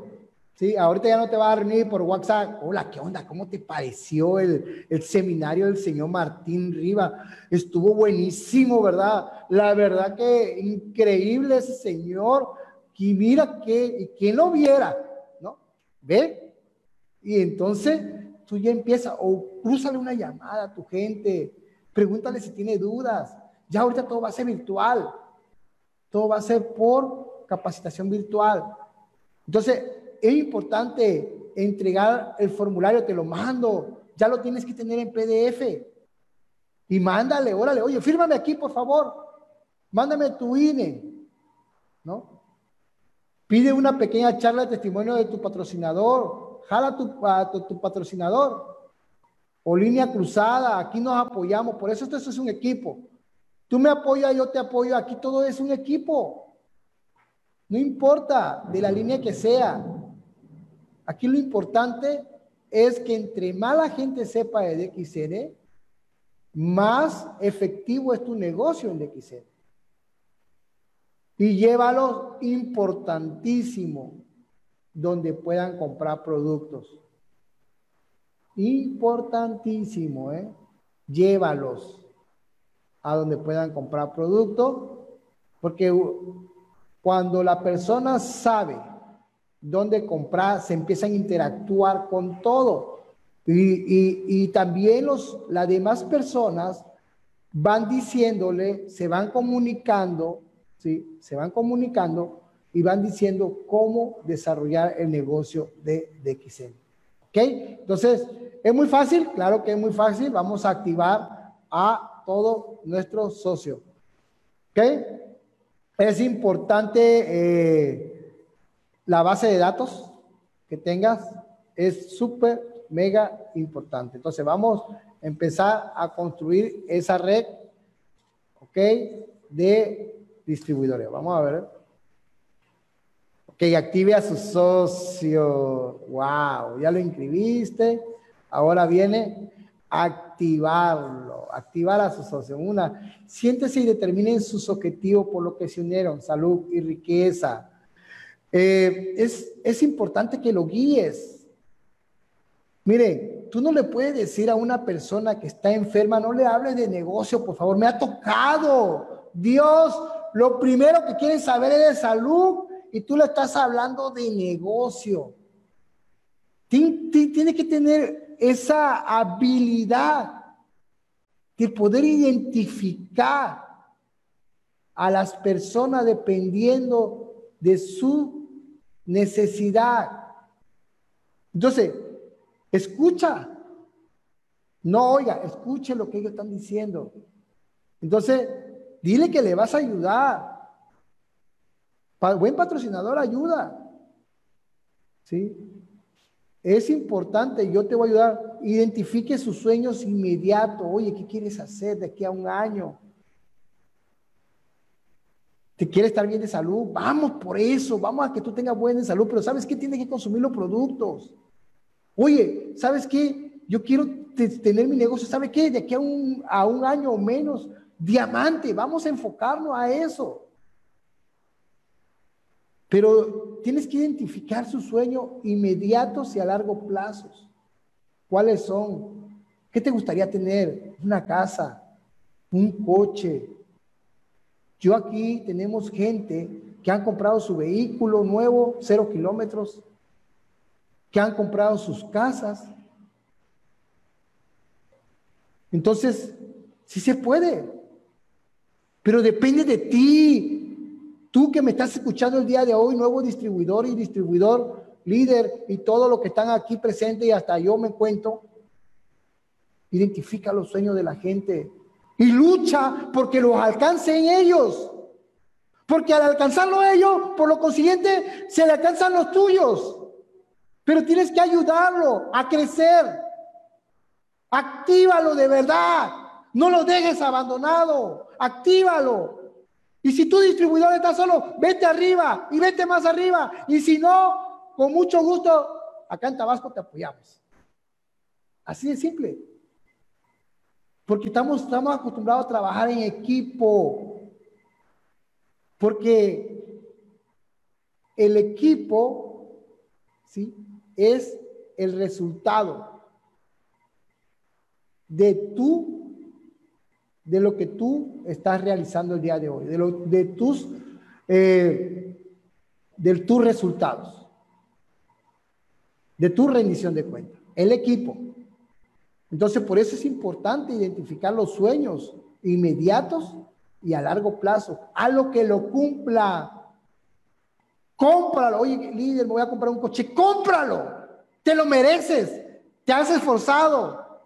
Sí, ahorita ya no te va a reunir por WhatsApp. Hola, ¿qué onda? ¿Cómo te pareció el, el, seminario del señor Martín Riva? Estuvo buenísimo, ¿verdad? La verdad que increíble ese señor. Y mira que, ¿quién lo viera? ¿No? ¿Ve? Y entonces tú ya empiezas, o cruzale una llamada a tu gente, pregúntale si tiene dudas. Ya ahorita todo va a ser virtual. Todo va a ser por capacitación virtual. Entonces, es importante entregar el formulario, te lo mando, ya lo tienes que tener en PDF. Y mándale, órale, oye, fírmame aquí, por favor. Mándame tu INE, ¿no? Pide una pequeña charla de testimonio de tu patrocinador. Jala tu, a tu, patrocinador. O línea cruzada, aquí nos apoyamos. Por eso esto es un equipo. Tú me apoyas, yo te apoyo. Aquí todo es un equipo. No importa de la línea que sea. Aquí lo importante es que entre más la gente sepa de DXN, más efectivo es tu negocio en DXN. Y llévalos importantísimo donde puedan comprar productos. Importantísimo, ¿eh? Llévalos a donde puedan comprar productos, porque cuando la persona sabe donde comprar, se empiezan a interactuar con todo. Y, también los, las demás personas van diciéndole, se van comunicando, ¿sí? Se van comunicando y van diciendo cómo desarrollar el negocio de DXN. ¿Ok? Entonces, ¿es muy fácil? Claro que es muy fácil. Vamos a activar a todo nuestro socio. ¿Ok? Es importante eh, la base de datos que tengas. Es súper, mega importante. Entonces, vamos a empezar a construir esa red, ¿ok? De distribuidores. Vamos a ver. Que active a su socio. Wow, ya lo inscribiste. Ahora viene activarlo, activar a su socio. Una, siéntese y determinen sus objetivos por lo que se unieron, salud y riqueza. Eh, es, es importante que lo guíes. Mire, tú no le puedes decir a una persona que está enferma, no le hables de negocio, por favor, me ha tocado. Dios, lo primero que quiere saber es de salud y tú le estás hablando de negocio. Tiene que tener esa habilidad de poder identificar a las personas dependiendo de su necesidad. Entonces, escucha. No oiga, escuche lo que ellos están diciendo. Entonces, dile que le vas a ayudar buen patrocinador ayuda. ¿Sí? Es importante, yo te voy a ayudar. Identifique sus sueños inmediatos. Oye, ¿qué quieres hacer de aquí a un año? ¿Te quieres estar bien de salud? Vamos por eso, vamos a que tú tengas buena salud, pero ¿sabes qué? Tienes que consumir los productos. Oye, ¿sabes qué? Yo quiero tener mi negocio, ¿sabe qué? De aquí a un, a un año o menos, diamante, vamos a enfocarnos a eso. Pero tienes que identificar su sueño inmediatos y a largo plazo. ¿Cuáles son? ¿Qué te gustaría tener? Una casa, un coche. Yo aquí tenemos gente que han comprado su vehículo nuevo, cero kilómetros, que han comprado sus casas. Entonces, sí se puede, pero depende de ti, Tú que me estás escuchando el día de hoy, nuevo distribuidor y distribuidor, líder y todo lo que están aquí presentes y hasta yo me cuento, identifica los sueños de la gente y lucha porque los alcancen ellos. Porque al alcanzarlo ellos, por lo consiguiente, se le alcanzan los tuyos. Pero tienes que ayudarlo a crecer. Actívalo de verdad. No lo dejes abandonado. Actívalo. Y si tu distribuidor está solo, vete arriba y vete más arriba. Y si no, con mucho gusto, acá en Tabasco te apoyamos. Así de simple. Porque estamos, estamos acostumbrados a trabajar en equipo. Porque el equipo, ¿sí? Es el resultado de tu de lo que tú estás realizando el día de hoy, de, lo, de tus, eh, de tus resultados, de tu rendición de cuenta, el equipo. Entonces, por eso es importante identificar los sueños inmediatos y a largo plazo, a lo que lo cumpla. Cómpralo. Oye, líder, me voy a comprar un coche. Cómpralo. Te lo mereces. Te has esforzado.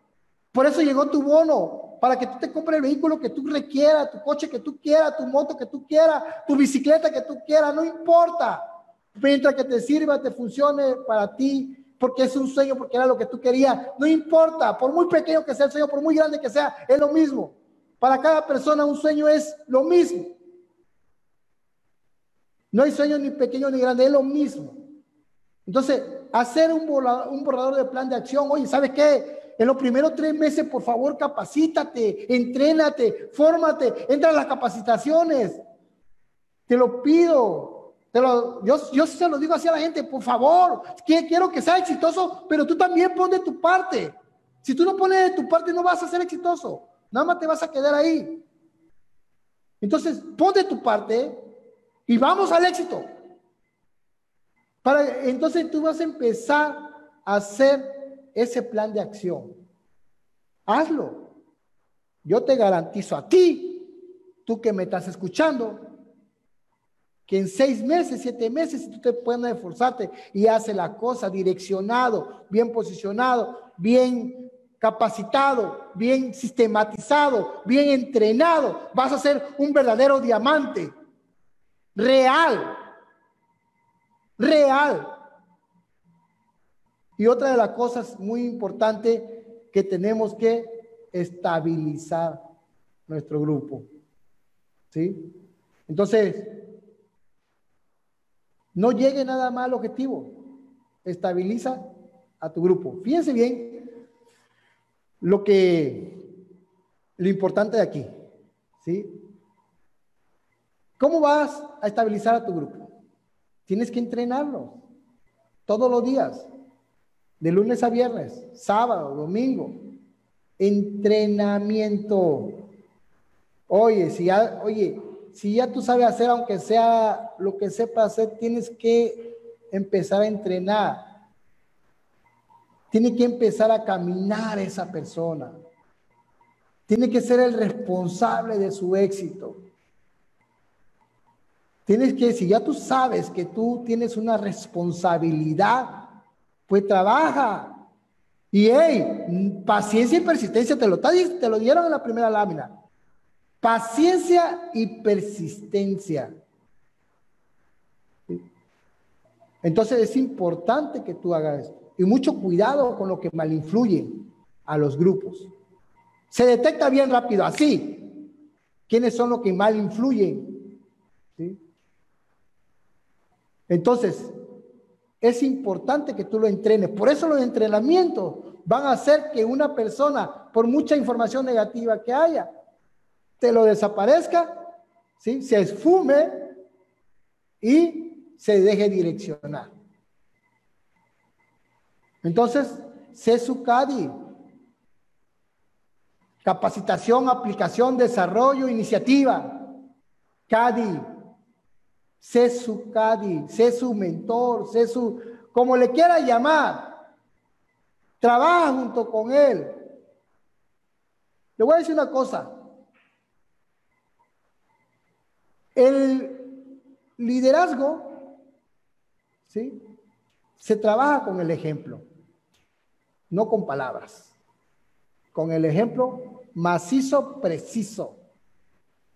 Por eso llegó tu bono para que tú te compres el vehículo que tú requieras, tu coche que tú quieras, tu moto que tú quieras, tu bicicleta que tú quieras, no importa. Mientras que te sirva, te funcione para ti, porque es un sueño, porque era lo que tú querías, no importa, por muy pequeño que sea el sueño, por muy grande que sea, es lo mismo. Para cada persona un sueño es lo mismo. No hay sueño ni pequeño ni grande, es lo mismo. Entonces, hacer un un borrador de plan de acción, oye, ¿sabes qué? En los primeros tres meses, por favor, capacítate, entrénate, fórmate, entra a las capacitaciones. Te lo pido. Te lo, yo, yo se lo digo así a la gente, por favor, quiero que sea exitoso, pero tú también pon de tu parte. Si tú no pones de tu parte, no vas a ser exitoso. Nada más te vas a quedar ahí. Entonces, pon de tu parte y vamos al éxito. Para, entonces tú vas a empezar a hacer ese plan de acción. Hazlo. Yo te garantizo a ti, tú que me estás escuchando, que en seis meses, siete meses, tú te puedes esforzarte y hace la cosa direccionado, bien posicionado, bien capacitado, bien sistematizado, bien entrenado, vas a ser un verdadero diamante, real, real. Y otra de las cosas muy importantes que tenemos que estabilizar nuestro grupo. ¿Sí? Entonces, no llegue nada más al objetivo. Estabiliza a tu grupo. Fíjense bien lo que, lo importante de aquí. ¿Sí? ¿Cómo vas a estabilizar a tu grupo? Tienes que entrenarlo todos los días, de lunes a viernes, sábado, domingo. Entrenamiento. Oye, si ya, oye, si ya tú sabes hacer, aunque sea lo que sepa hacer, tienes que empezar a entrenar. Tiene que empezar a caminar esa persona. Tiene que ser el responsable de su éxito. Tienes que, si ya tú sabes que tú tienes una responsabilidad, pues trabaja. Y hey, paciencia y persistencia, te lo, te lo dieron en la primera lámina. Paciencia y persistencia. Entonces es importante que tú hagas esto. Y mucho cuidado con lo que malinfluye a los grupos. Se detecta bien rápido, así. ¿Quiénes son los que mal influyen? Entonces, es importante que tú lo entrenes. Por eso los entrenamientos van a hacer que una persona, por mucha información negativa que haya, te lo desaparezca, ¿sí? se esfume y se deje direccionar. Entonces, sé su CADI. Capacitación, aplicación, desarrollo, iniciativa. CADI. Sé su CADI, sé su mentor, sé su, como le quiera llamar. Trabaja junto con él. Le voy a decir una cosa. El liderazgo, ¿sí? Se trabaja con el ejemplo, no con palabras. Con el ejemplo macizo, preciso,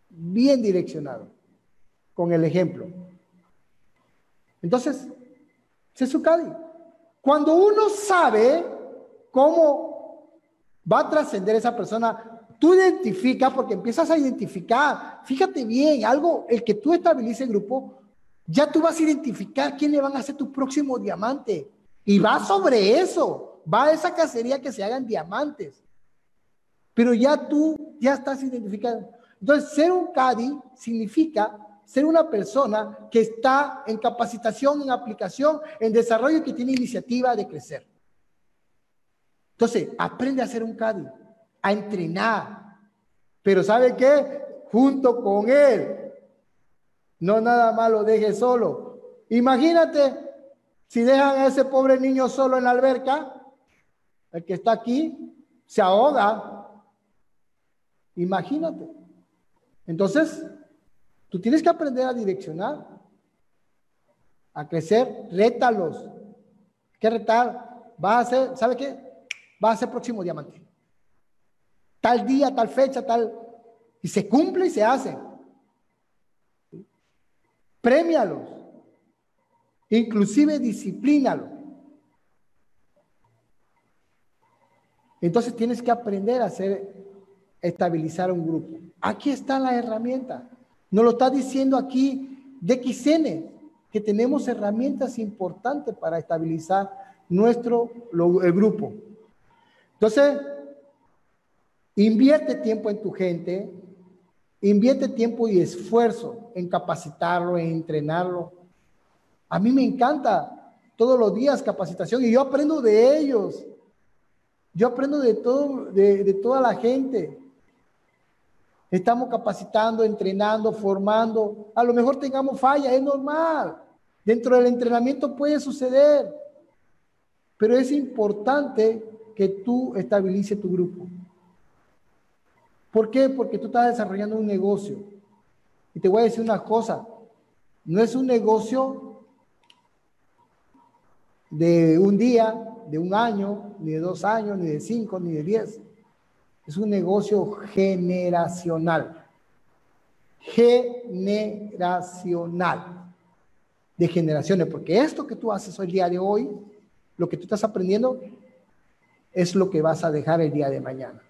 bien direccionado. Con el ejemplo. Entonces, se sucade. Cuando uno sabe cómo va a trascender esa persona, tú identificas, porque empiezas a identificar, fíjate bien, algo, el que tú estabilices el grupo, ya tú vas a identificar quiénes van a ser tu próximo diamante. Y va sobre eso, va a esa cacería que se hagan diamantes. Pero ya tú, ya estás identificando. Entonces, ser un CADI significa ser una persona que está en capacitación, en aplicación, en desarrollo y que tiene iniciativa de crecer. Entonces, aprende a ser un CADI a entrenar. Pero ¿sabe qué? Junto con él. No nada más lo deje solo. Imagínate si dejan a ese pobre niño solo en la alberca, el que está aquí, se ahoga. Imagínate. Entonces, tú tienes que aprender a direccionar, a crecer, rétalos. ¿Qué retar? Va a ser, ¿sabe qué? Va a ser próximo diamante tal día, tal fecha, tal, y se cumple y se hace. Premialos, inclusive disciplínalos. Entonces tienes que aprender a hacer, estabilizar un grupo. Aquí está la herramienta. Nos lo está diciendo aquí de XN, que tenemos herramientas importantes para estabilizar nuestro el grupo. Entonces, Invierte tiempo en tu gente, invierte tiempo y esfuerzo en capacitarlo, en entrenarlo. A mí me encanta todos los días capacitación y yo aprendo de ellos. Yo aprendo de todo, de, toda la gente. Estamos capacitando, entrenando, formando. A lo mejor tengamos falla, es normal. Dentro del entrenamiento puede suceder. Pero es importante que tú estabilices tu grupo. ¿Por qué? Porque tú estás desarrollando un negocio. Y te voy a decir una cosa. no es un negocio de un día, de un año, ni de dos años, ni de cinco, ni de diez. Es un negocio generacional. Generacional. De generaciones, porque esto que tú haces hoy día de hoy, lo que tú estás aprendiendo, es lo que vas a dejar el día de mañana.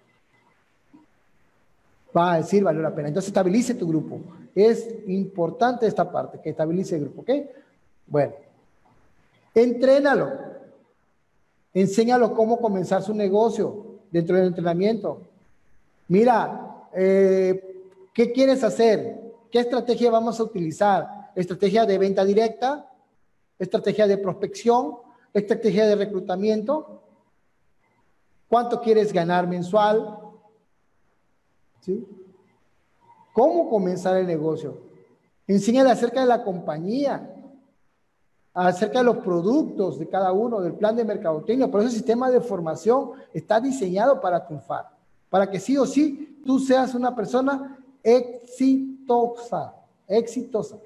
Va a decir, vale la pena. Entonces estabilice tu grupo. Es importante esta parte, que estabilice el grupo, ¿ok? Bueno, entrénalo. Enséñalo cómo comenzar su negocio dentro del entrenamiento. Mira, eh, ¿qué quieres hacer? ¿Qué estrategia vamos a utilizar? ¿Estrategia de venta directa? ¿Estrategia de prospección? ¿Estrategia de reclutamiento? ¿Cuánto quieres ganar mensual? ¿Cómo comenzar el negocio? Enséñale acerca de la compañía, acerca de los productos de cada uno, del plan de mercadotecnia. Por eso el sistema de formación está diseñado para triunfar, para que sí o sí tú seas una persona exitosa, exitosa.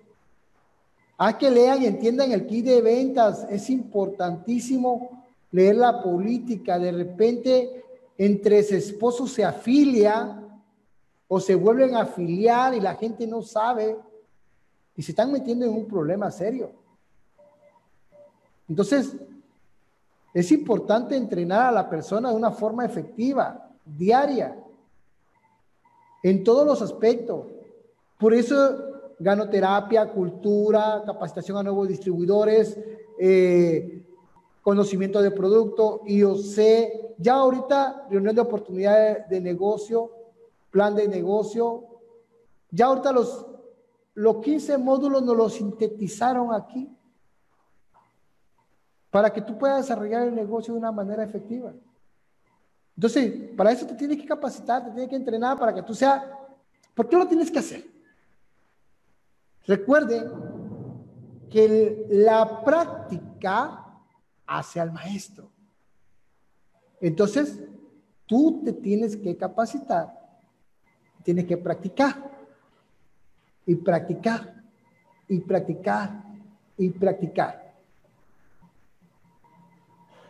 Haz que lean y entiendan el kit de ventas. Es importantísimo leer la política. De repente, entre ese esposo se afilia o se vuelven a afiliar y la gente no sabe y se están metiendo en un problema serio. Entonces, es importante entrenar a la persona de una forma efectiva, diaria, en todos los aspectos. Por eso ganoterapia, cultura, capacitación a nuevos distribuidores, eh, conocimiento de producto, IOC, ya ahorita reunión de oportunidades de negocio, plan de negocio. Ya ahorita los, los 15 módulos nos los sintetizaron aquí para que tú puedas desarrollar el negocio de una manera efectiva. Entonces, para eso te tienes que capacitar, te tienes que entrenar para que tú seas... ¿Por qué lo tienes que hacer? Recuerde que la práctica hace al maestro. Entonces, tú te tienes que capacitar Tienes que practicar y practicar y practicar y practicar.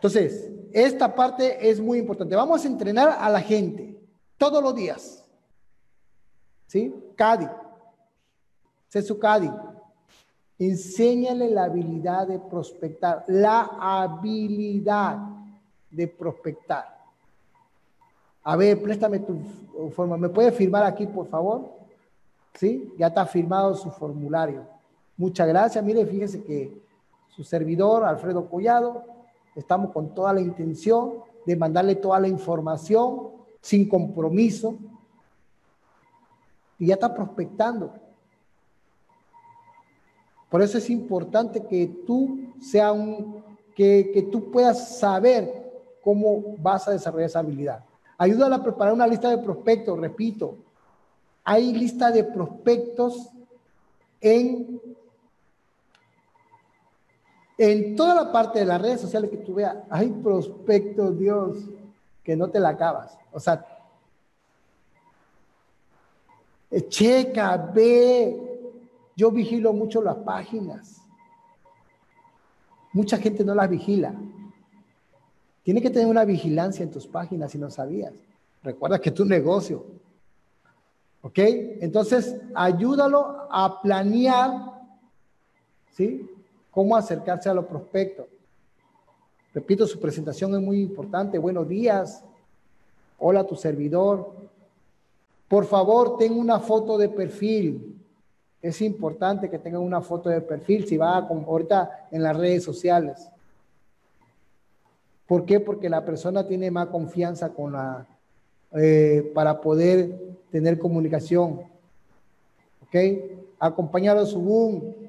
Entonces, esta parte es muy importante. Vamos a entrenar a la gente todos los días. ¿Sí? Cadi. Su Cadi. Enséñale la habilidad de prospectar. La habilidad de prospectar. A ver, préstame tu forma. ¿Me puede firmar aquí, por favor? ¿Sí? Ya está firmado su formulario. Muchas gracias. Mire, fíjese que su servidor, Alfredo Collado, estamos con toda la intención de mandarle toda la información sin compromiso. Y ya está prospectando. Por eso es importante que tú sea un, que, que tú puedas saber cómo vas a desarrollar esa habilidad. Ayúdala a preparar una lista de prospectos, repito. Hay lista de prospectos en, en toda la parte de las redes sociales que tú veas. Hay prospectos, Dios, que no te la acabas. O sea, checa, ve. Yo vigilo mucho las páginas. Mucha gente no las vigila. Tiene que tener una vigilancia en tus páginas si no sabías. Recuerda que es tu negocio. ¿Ok? Entonces, ayúdalo a planear, ¿sí? Cómo acercarse a los prospectos. Repito, su presentación es muy importante. Buenos días. Hola, tu servidor. Por favor, ten una foto de perfil. Es importante que tengan una foto de perfil si va a, ahorita en las redes sociales. ¿Por qué? Porque la persona tiene más confianza con la, eh, para poder tener comunicación. ¿Ok? Acompáñalo a su boom.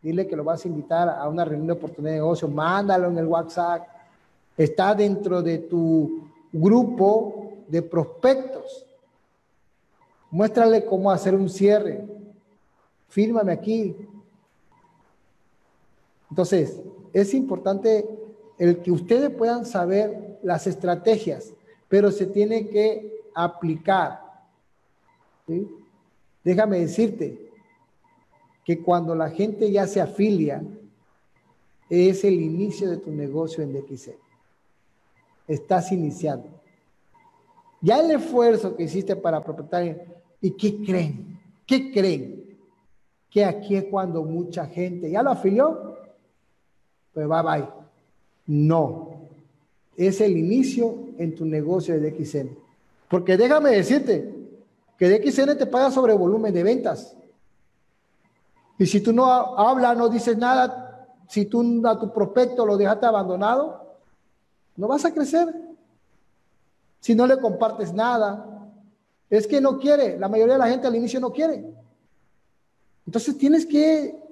Dile que lo vas a invitar a una reunión de oportunidad de negocio. Mándalo en el WhatsApp. Está dentro de tu grupo de prospectos. Muéstrale cómo hacer un cierre. Fírmame aquí. Entonces, es importante el que ustedes puedan saber las estrategias, pero se tiene que aplicar. Déjame decirte que cuando la gente ya se afilia, es el inicio de tu negocio en DXC. Estás iniciando. Ya el esfuerzo que hiciste para propietario, ¿y qué creen? ¿Qué creen? Que aquí es cuando mucha gente ya lo afilió, pues bye bye. No, es el inicio en tu negocio de DXN. Porque déjame decirte que DXN te paga sobre volumen de ventas. Y si tú no hablas, no dices nada, si tú a tu prospecto lo dejaste abandonado, no vas a crecer. Si no le compartes nada, es que no quiere. La mayoría de la gente al inicio no quiere. Entonces tienes que,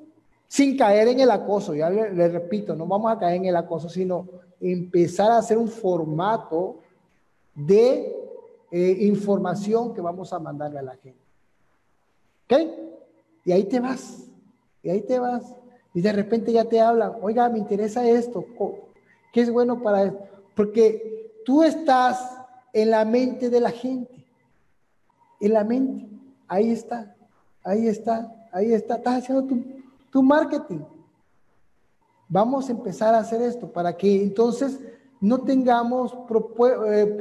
sin caer en el acoso, ya le, repito, no vamos a caer en el acoso, sino empezar a hacer un formato de eh, información que vamos a mandarle a la gente. ¿Ok? Y ahí te vas. Y ahí te vas. Y de repente ya te hablan, oiga, me interesa esto. ¿Qué es bueno para esto? Porque tú estás en la mente de la gente. En la mente. Ahí está. Ahí está. Ahí está. Estás haciendo tu, tu marketing. Vamos a empezar a hacer esto para que entonces no tengamos eh,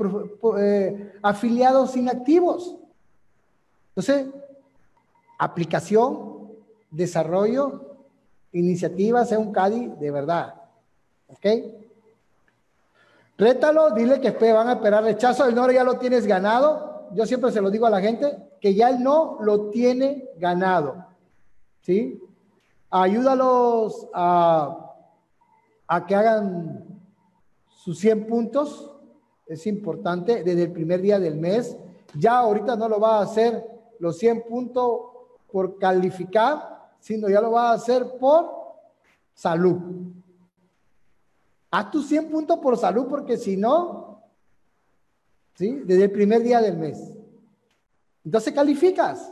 eh, afiliados inactivos. Entonces, aplicación, desarrollo, iniciativa, sea un CADI de verdad. ¿Ok? Rétalo, dile que van a esperar rechazo, el no ya lo tienes ganado. Yo siempre se lo digo a la gente, que ya el no lo tiene ganado. ¿Sí? Ayúdalos a, a que hagan sus 100 puntos. Es importante desde el primer día del mes. Ya ahorita no lo va a hacer los 100 puntos por calificar, sino ya lo va a hacer por salud. Haz tus 100 puntos por salud, porque si no, ¿sí? Desde el primer día del mes. Entonces calificas.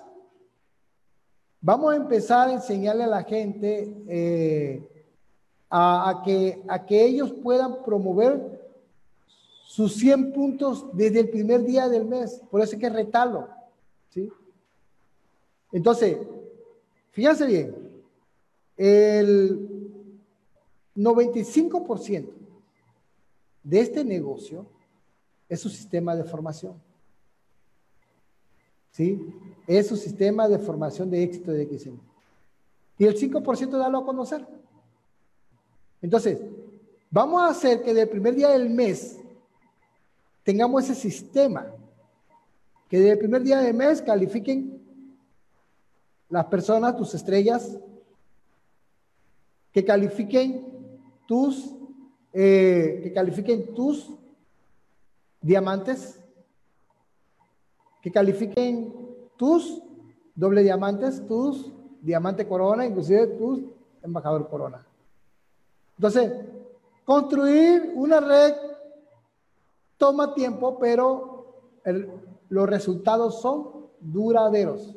Vamos a empezar a enseñarle a la gente eh, a, que, a que ellos puedan promover sus 100 puntos desde el primer día del mes. Por eso hay que retarlo. ¿sí? Entonces, Fíjense bien, el 95% de este negocio es su sistema de formación. ¿Sí? Es su sistema de formación de éxito de XM. Y el 5% darlo a conocer. Entonces, vamos a hacer que del primer día del mes tengamos ese sistema. Que del primer día del mes califiquen las personas, tus estrellas, que califiquen tus, eh, que califiquen tus diamantes, que califiquen tus doble diamantes, tus diamante corona, inclusive tus embajador corona. Entonces, construir una red toma tiempo, pero los resultados son duraderos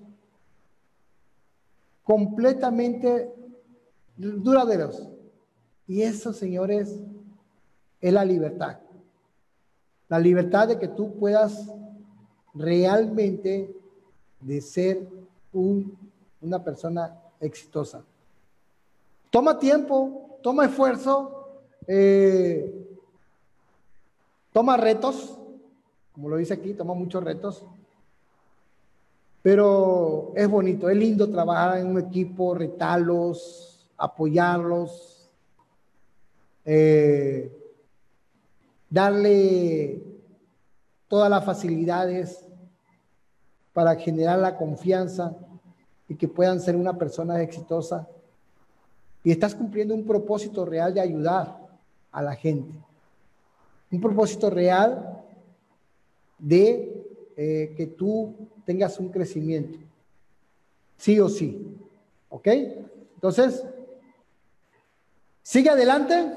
completamente duraderos. Y eso, señores, es la libertad. La libertad de que tú puedas realmente de ser una persona exitosa. Toma tiempo, toma esfuerzo, eh, toma retos, como lo dice aquí, toma muchos retos, pero es bonito, es lindo trabajar en un equipo, retarlos, apoyarlos, eh, darle todas las facilidades para generar la confianza y que puedan ser una persona exitosa. Y estás cumpliendo un propósito real de ayudar a la gente. Un propósito real de eh, que tú tengas un crecimiento. Sí o sí. ¿Ok? Entonces, sigue adelante.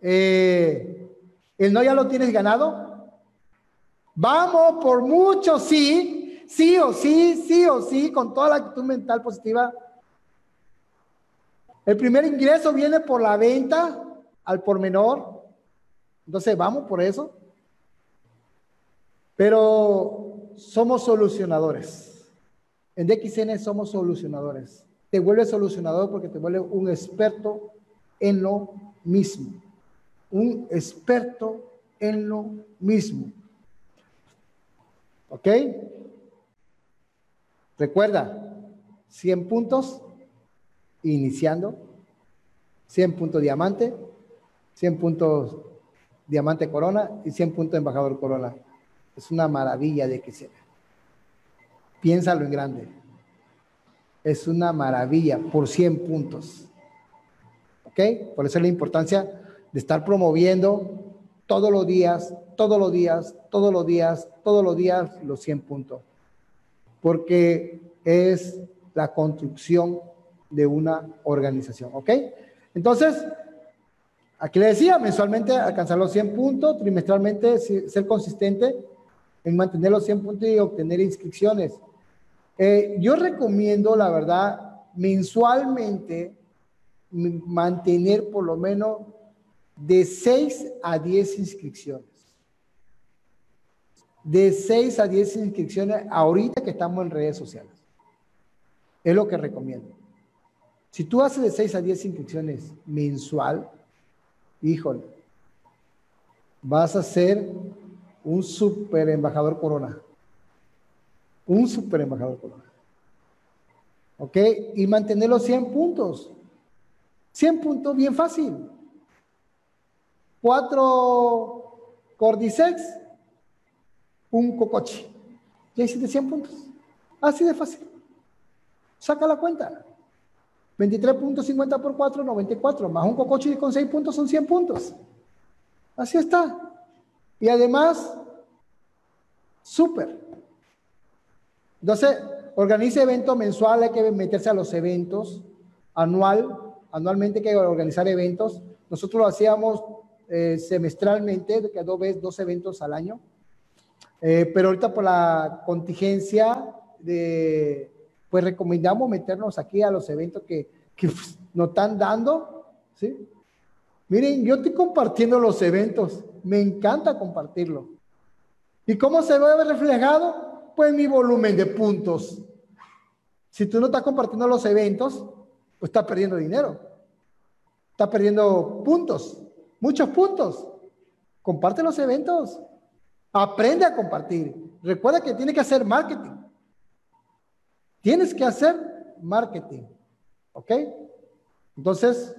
Eh, el no ya lo tienes ganado. Vamos por mucho, sí. Sí o sí, sí o sí, con toda la actitud mental positiva. El primer ingreso viene por la venta al por menor. Entonces, vamos por eso. Pero somos solucionadores. En DXN somos solucionadores. te vuelve solucionador porque te vuelve un experto en lo mismo. Un experto en lo mismo. ¿Ok? Recuerda, 100 puntos iniciando, 100 puntos diamante, 100 puntos diamante corona y 100 puntos embajador corona. Es una maravilla de que sea. Piénsalo en grande. Es una maravilla por 100 puntos. ¿Ok? Por eso es la importancia de estar promoviendo todos los días, todos los días, todos los días, todos los días los 100 puntos. Porque es la construcción de una organización. ¿Ok? Entonces, aquí le decía, mensualmente alcanzar los 100 puntos, trimestralmente ser consistente en mantener los 100 puntos y obtener inscripciones. Eh, yo recomiendo, la verdad, mensualmente mantener por lo menos de 6 a 10 inscripciones. De 6 a 10 inscripciones ahorita que estamos en redes sociales. Es lo que recomiendo. Si tú haces de 6 a 10 inscripciones mensual, híjole, vas a ser un super embajador corona. Un super embajador corona. ¿Ok? Y mantener los 100 puntos. 100 puntos, bien fácil. 4 cordyceps, un cocoche. Ya hiciste 100 puntos. Así de fácil. Saca la cuenta. 23.50 por 4, 94. Más un cocoche con 6 puntos son 100 puntos. Así está. Y además, súper. Entonces, organice eventos mensuales, hay que meterse a los eventos. Anual, anualmente hay que organizar eventos. Nosotros lo hacíamos eh, semestralmente, que dos veces, dos eventos al año. Eh, pero ahorita por la contingencia de, pues recomendamos meternos aquí a los eventos que, que nos están dando, ¿sí? Miren, yo estoy compartiendo los eventos, me encanta compartirlo. ¿Y cómo se ve reflejado? Pues mi volumen de puntos. Si tú no estás compartiendo los eventos, pues estás perdiendo dinero. Estás perdiendo puntos, muchos puntos. Comparte los eventos. Aprende a compartir. Recuerda que tiene que hacer marketing. Tienes que hacer marketing. ¿Ok? Entonces,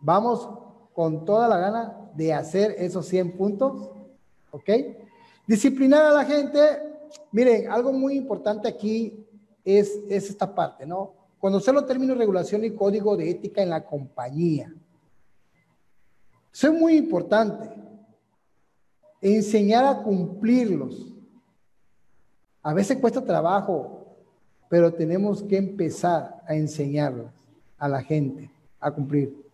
vamos con toda la gana de hacer esos 100 puntos. ¿Ok? Disciplinar a la gente. Miren, algo muy importante aquí es, es esta parte, ¿no? Conocer los términos, regulación y código de ética en la compañía. Eso es muy importante. Enseñar a cumplirlos. A veces cuesta trabajo, pero tenemos que empezar a enseñarlas a la gente a cumplir.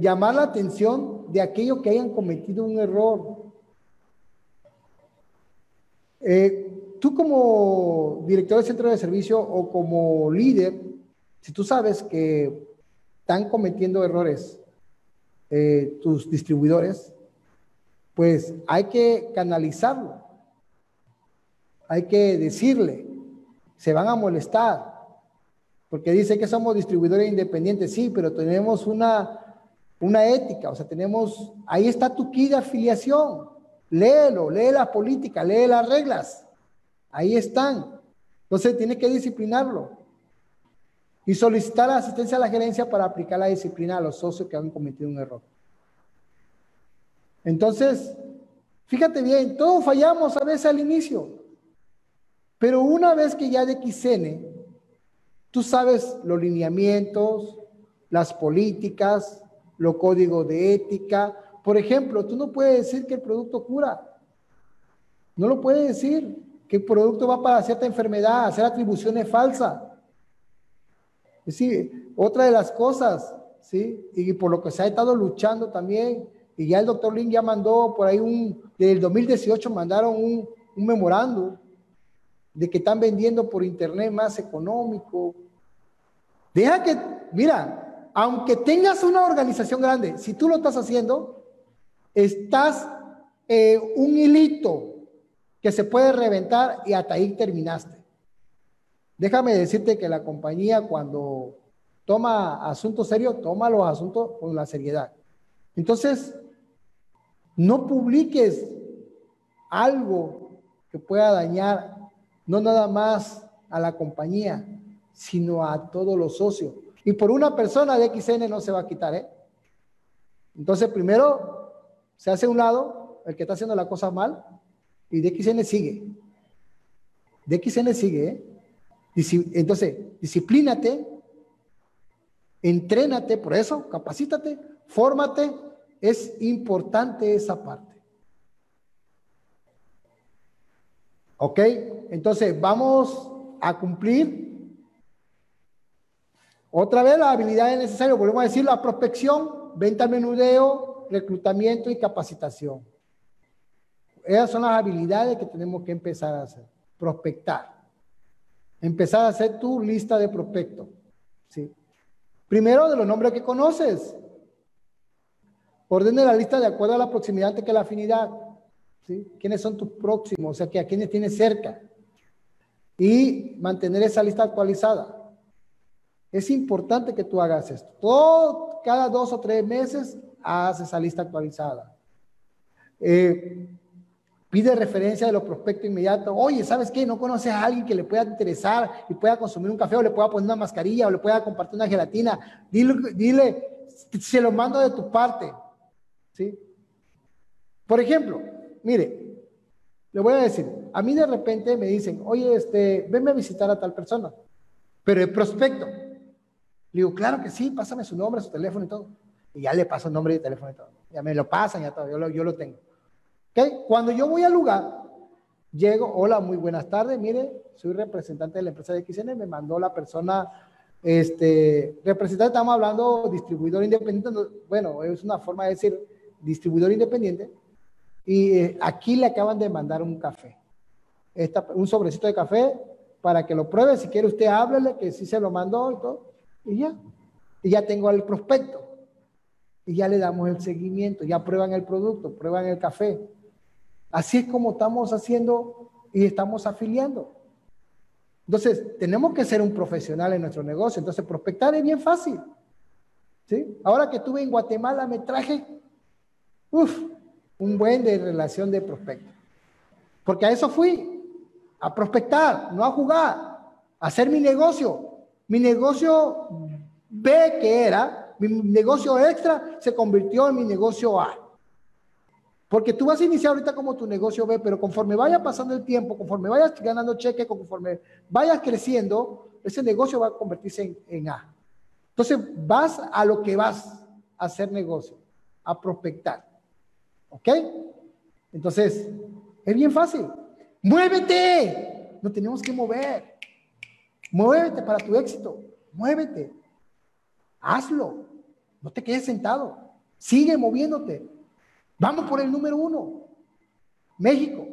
Llamar la atención de aquellos que hayan cometido un error. Eh, tú como director de centro de servicio o como líder, si tú sabes que están cometiendo errores eh, tus distribuidores, pues hay que canalizarlo. Hay que decirle, se van a molestar, porque dice que somos distribuidores independientes, sí, pero tenemos una, una ética, o sea, tenemos, ahí está tu kit de afiliación, léelo, lee la política, lee las reglas, ahí están. Entonces tiene que disciplinarlo y solicitar la asistencia a la gerencia para aplicar la disciplina a los socios que han cometido un error. Entonces, fíjate bien, todos fallamos a veces al inicio. Pero una vez que ya de XN, tú sabes los lineamientos, las políticas, los códigos de ética. Por ejemplo, tú no puedes decir que el producto cura. No lo puedes decir que el producto va para cierta enfermedad, hacer atribuciones falsas. Es decir, otra de las cosas, ¿sí? Y por lo que se ha estado luchando también, y ya el doctor Lin ya mandó por ahí un, del 2018 mandaron un, un memorando de que están vendiendo por internet más económico. Deja que, mira, aunque tengas una organización grande, si tú lo estás haciendo, estás un hilito que se puede reventar y hasta ahí terminaste. déjame decirte que la compañía cuando toma asuntos serios, toma los asuntos con la seriedad. Entonces, no publiques algo que pueda dañar no nada más a la compañía, sino a todos los socios. Y por una persona de XN no se va a quitar, ¿eh? Entonces, primero se hace un lado el que está haciendo la cosa mal y DXN sigue. DXN sigue, ¿eh? Entonces, disciplínate, entrénate, por eso, capacítate, fórmate, es importante esa parte. ¿Ok? Entonces, vamos a cumplir otra vez las habilidades necesarias. Volvemos a decir la prospección, venta al menudeo, reclutamiento y capacitación. Esas son las habilidades que tenemos que empezar a hacer. Prospectar. Empezar a hacer tu lista de prospectos. ¿sí? Primero, de los nombres que conoces. Ordene la lista de acuerdo a la proximidad antes que la afinidad. ¿sí? ¿Quiénes son tus próximos? O sea, que a quiénes tienes cerca. Y mantener esa lista actualizada. Es importante que tú hagas esto. Todo, cada dos o tres meses, haz esa lista actualizada. Eh, pide referencia de los prospectos inmediatos. Oye, ¿sabes qué? ¿No conoces a alguien que le pueda interesar y pueda consumir un café o le pueda poner una mascarilla o le pueda compartir una gelatina? Dile, dile se lo mando de tu parte. ¿Sí? Por ejemplo, mire, le voy a decir, a mí de repente me dicen, oye, este, venme a visitar a tal persona, pero el prospecto. Le digo, claro que sí, pásame su nombre, su teléfono y todo. Y ya le paso el nombre y teléfono y todo. Ya me lo pasan, ya todo, yo lo, yo lo tengo. Cuando yo voy al lugar, llego, hola, muy buenas tardes, mire, soy representante de la empresa de XN, me mandó la persona, este, representante, estamos hablando distribuidor independiente, bueno, es una forma de decir distribuidor independiente, y eh, aquí le acaban de mandar un café, Esta, un sobrecito de café para que lo pruebe, si quiere usted háblele que sí se lo mandó y todo, y ya, y ya tengo el prospecto, y ya le damos el seguimiento, ya prueban el producto, prueban el café, Así es como estamos haciendo y estamos afiliando. Entonces, tenemos que ser un profesional en nuestro negocio. Entonces, prospectar es bien fácil. ¿Sí? Ahora que estuve en Guatemala, me traje un buen de relación de prospecto. Porque a eso fui, a prospectar, no a jugar, a hacer mi negocio. Mi negocio B que era, mi negocio extra, se convirtió en mi negocio A. Porque tú vas a iniciar ahorita como tu negocio B, pero conforme vaya pasando el tiempo, conforme vayas ganando cheque, conforme vayas creciendo, ese negocio va a convertirse en, A. Entonces vas a lo que vas a hacer negocio, a prospectar. ¿Ok? Entonces, es bien fácil. Muévete. No tenemos que mover. Muévete para tu éxito. Muévete. Hazlo. No te quedes sentado. Sigue moviéndote. Vamos por el número uno. México.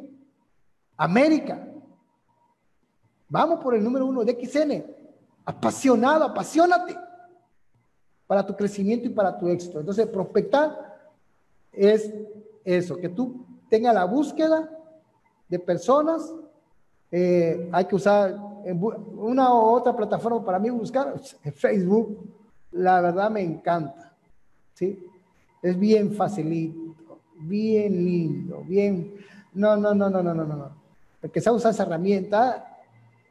América. Vamos por el número uno de XN. Apasionado, apasionate para tu crecimiento y para tu éxito. Entonces, prospectar es eso, que tú tengas la búsqueda de personas. Eh, hay que usar una u otra plataforma para mí buscar. [laughs] Facebook, la verdad me encanta. ¿sí? Es bien facilito bien lindo, bien... No, no, no, no, no, no, no. El que usar esa herramienta,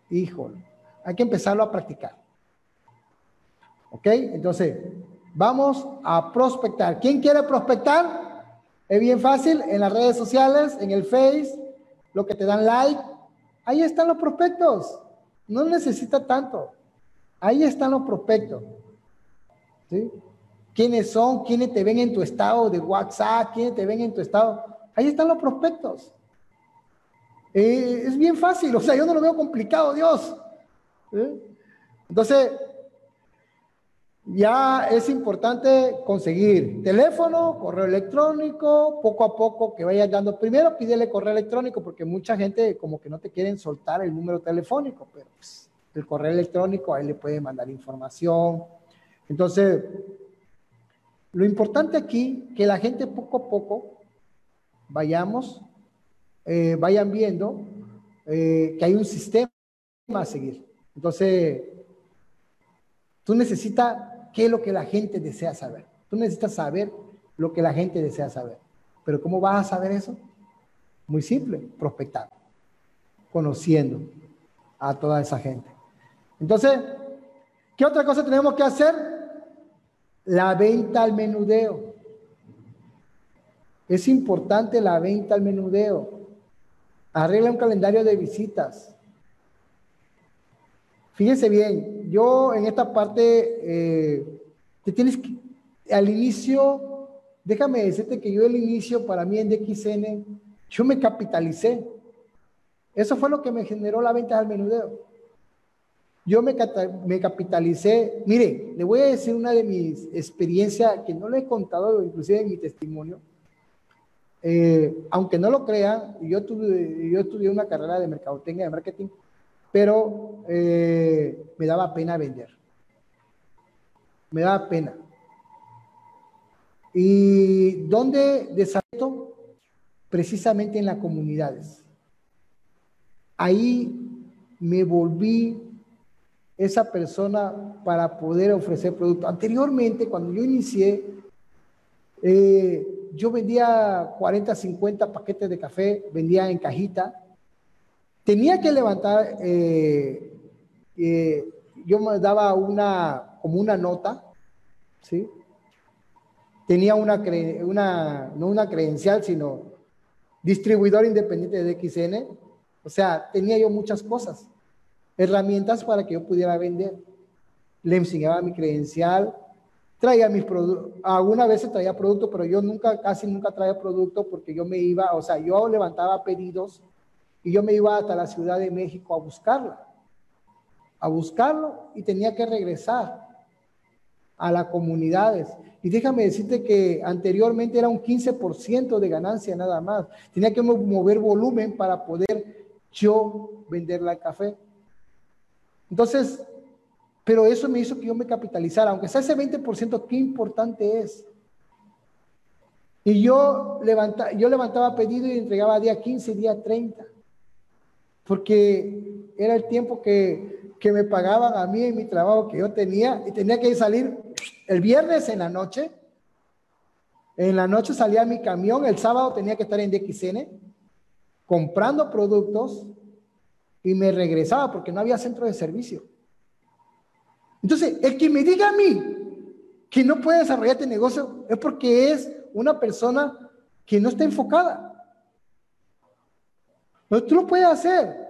híjole, hay que empezarlo a practicar. ¿Ok? Entonces, vamos a prospectar. ¿Quién quiere prospectar? Es bien fácil, en las redes sociales, en el Face, lo que te dan like, ahí están los prospectos. No necesita tanto. Ahí están los prospectos. ¿Sí? quiénes son, quiénes te ven en tu estado de WhatsApp, quiénes te ven en tu estado. Ahí están los prospectos. Eh, es bien fácil, o sea, yo no lo veo complicado, Dios. Entonces, ya es importante conseguir teléfono, correo electrónico, poco a poco que vayas dando. Primero pídele correo electrónico porque mucha gente como que no te quieren soltar el número telefónico, pero pues, el correo electrónico ahí le puede mandar información. Entonces, lo importante aquí, que la gente poco a poco vayamos, eh, vayan viendo eh, que hay un sistema a seguir. Entonces, tú necesitas qué es lo que la gente desea saber. Tú necesitas saber lo que la gente desea saber. Pero ¿cómo vas a saber eso? Muy simple, prospectando, conociendo a toda esa gente. Entonces, ¿qué otra cosa tenemos que hacer? La venta al menudeo. Es importante la venta al menudeo. Arregla un calendario de visitas. Fíjense bien, yo en esta parte, eh, te tienes que, al inicio, déjame decirte que yo el inicio para mí en DXN, yo me capitalicé. Eso fue lo que me generó la venta al menudeo. Yo me, me, capitalicé. Mire, le voy a decir una de mis experiencias que no le he contado, inclusive en mi testimonio. Eh, aunque no lo crean, yo, tuve, yo estudié una carrera de mercadotecnia, de marketing, pero eh, me daba pena vender. Me daba pena. ¿Y dónde desató? Precisamente en las comunidades. Ahí me volví esa persona para poder ofrecer productos. Anteriormente, cuando yo inicié, eh, yo vendía 40, 50 paquetes de café, vendía en cajita. Tenía que levantar, eh, eh, yo me daba una, como una nota, ¿sí? Tenía una, una, no una credencial, sino distribuidor independiente de XN. O sea, tenía yo muchas cosas, herramientas para que yo pudiera vender. Le enseñaba mi credencial, traía mis productos, algunas veces traía productos, pero yo nunca, casi nunca traía productos porque yo me iba, o sea, yo levantaba pedidos y yo me iba hasta la Ciudad de México a buscarla, a buscarlo y tenía que regresar a las comunidades. Y déjame decirte que anteriormente era un 15% de ganancia nada más. Tenía que mover volumen para poder yo venderle el café. Entonces, pero eso me hizo que yo me capitalizara, aunque sea ese 20%, qué importante es. Y yo, levanta, yo levantaba pedido y entregaba día 15, día 30, porque era el tiempo que, que me pagaban a mí en mi trabajo que yo tenía y tenía que salir el viernes en la noche. En la noche salía mi camión, el sábado tenía que estar en DXN comprando productos y me regresaba porque no había centro de servicio. Entonces, el que me diga a mí que no puede desarrollar este negocio es porque es una persona que no está enfocada. Pero tú lo puedes hacer.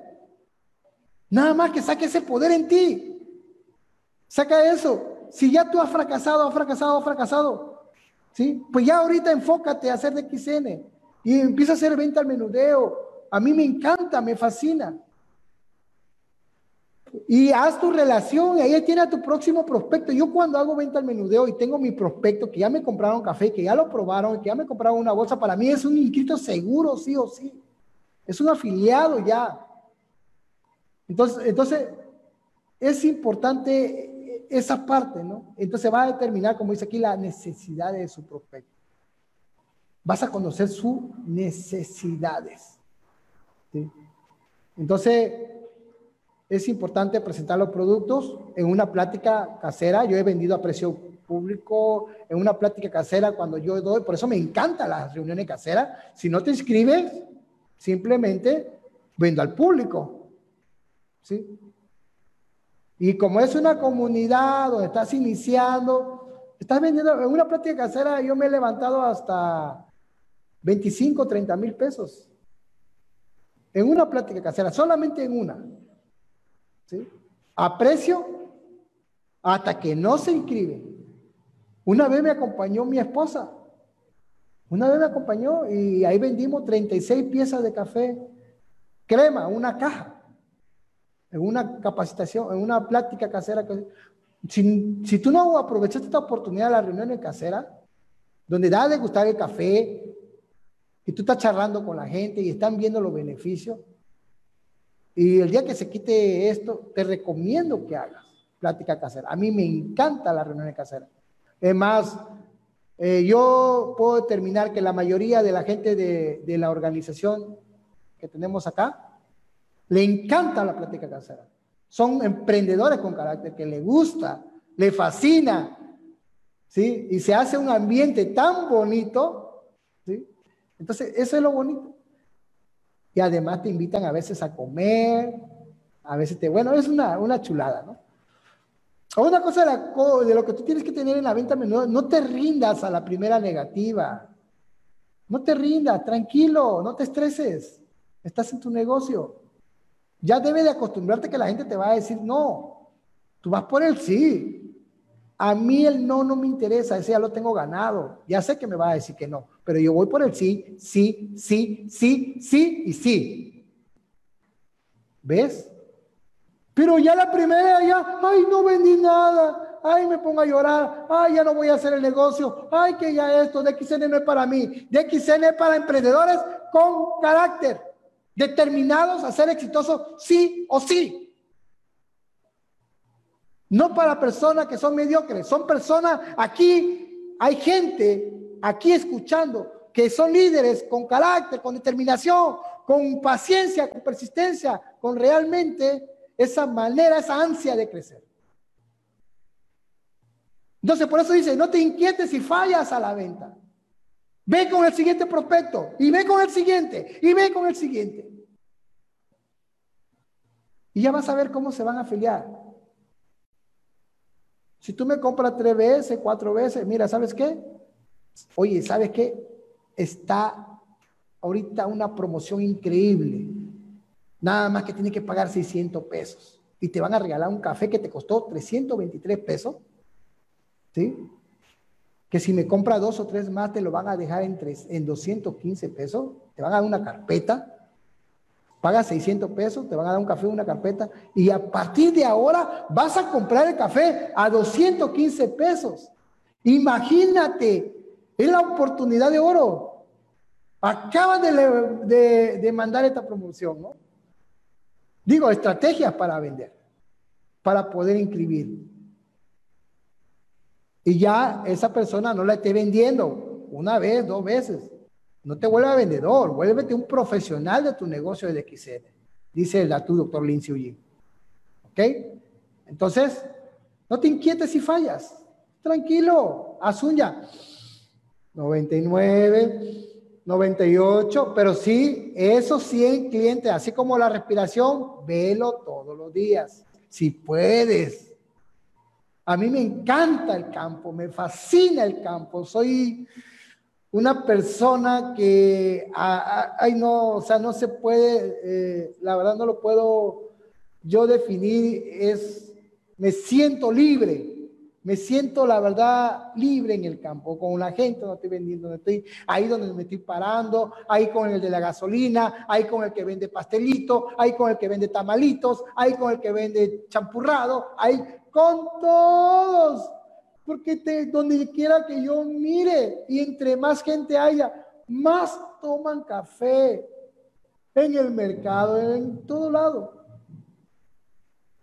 Nada más que saque ese poder en ti. Saca eso. Si ya tú has fracasado, has fracasado, has fracasado, ¿sí? Pues ya ahorita enfócate a hacer de XN y empieza a hacer venta al menudeo. A mí me encanta, me fascina. Y haz tu relación, ahí tiene a tu próximo prospecto. Yo cuando hago venta al menudeo y tengo mi prospecto que ya me compraron café, que ya lo probaron, que ya me compraron una bolsa, para mí es un inscrito seguro, sí o sí. Es un afiliado ya. Entonces, entonces es importante esa parte, ¿no? Entonces va a determinar, como dice aquí, la necesidad de su prospecto. Vas a conocer sus necesidades. Entonces, es importante presentar los productos en una plática casera. Yo he vendido a precio público en una plática casera cuando yo doy, por eso me encantan las reuniones caseras. Si no te inscribes, simplemente vendo al público. ¿Sí? Y como es una comunidad donde estás iniciando, estás vendiendo en una plática casera, yo me he levantado hasta 25, 30 mil pesos. En una plática casera, solamente en una. A precio hasta que no se inscribe. Una vez me acompañó mi esposa. Una vez me acompañó y ahí vendimos 36 piezas de café crema, una caja, en una capacitación, en una plática casera. Si, si tú no aprovechaste esta oportunidad de la reunión casera, donde da de gustar el café, y tú estás charlando con la gente y están viendo los beneficios, y el día que se quite esto, te recomiendo que hagas plática casera. A mí me encanta la reunión casera. Es más, eh, yo puedo determinar que la mayoría de la gente de, de, la organización que tenemos acá, le encanta la plática casera. Son emprendedores con carácter, que le gusta, le fascina, ¿sí? Y se hace un ambiente tan bonito, ¿sí? Entonces, eso es lo bonito. Y además te invitan a veces a comer, a veces te, bueno, es una, una chulada, ¿no? Una cosa de, lo que tú tienes que tener en la venta menuda, no te rindas a la primera negativa. No te rindas, tranquilo, no te estreses. Estás en tu negocio. Ya debe de acostumbrarte que la gente te va a decir no. Tú vas por el sí. A mí el no no me interesa, ese ya lo tengo ganado. Ya sé que me va a decir que no, pero yo voy por el sí, sí, sí, sí, sí y sí. ¿Ves? Pero ya la primera, ya, ay, no vendí nada, ay, me pongo a llorar, ay, ya no voy a hacer el negocio, ay, que ya esto, DXN no es para mí, DXN es para emprendedores con carácter, determinados a ser exitosos sí o sí. No para personas que son mediocres, son personas, aquí hay gente, aquí escuchando, que son líderes con carácter, con determinación, con paciencia, con persistencia, con realmente esa manera, esa ansia de crecer. Entonces, por eso dice, no te inquietes si fallas a la venta. Ve con el siguiente prospecto y ve con el siguiente y ve con el siguiente. Y ya vas a ver cómo se van a afiliar. Si tú me compras tres veces, cuatro veces, mira, ¿sabes qué? Oye, ¿sabes qué? Está ahorita una promoción increíble. Nada más que tiene que pagar 600 pesos. Y te van a regalar un café que te costó 323 pesos. ¿Sí? Que si me compra dos o tres más, te lo van a dejar en, en 215 pesos. Te van a dar una carpeta. Pagas 600 pesos, te van a dar un café, una carpeta. Y a partir de ahora vas a comprar el café a 215 pesos. Imagínate, es la oportunidad de oro. Acaban de, de mandar esta promoción, ¿no? Digo, estrategias para vender, para poder inscribir. Y ya esa persona no la esté vendiendo una vez, dos veces. No te vuelva vendedor, vuélvete un profesional de tu negocio de XN, dice el tu doctor Lindsay Uji. ¿Ok? Entonces, no te inquietes si fallas. Tranquilo, haz un ya. 99, 98, pero sí, esos 100 clientes, así como la respiración, velo todos los días, si puedes. A mí me encanta el campo, me fascina el campo, soy una persona que, ay no, o sea, no se puede, eh, la verdad no lo puedo yo definir, es, me siento libre, me siento, la verdad, libre en el campo, con la gente, no estoy vendiendo, no estoy ahí donde me estoy parando, ahí con el de la gasolina, ahí con el que vende pastelito, ahí con el que vende tamalitos, ahí con el que vende champurrado, ahí con todos. Porque te, donde quiera que yo mire y entre más gente haya, más toman café en el mercado, en todo lado.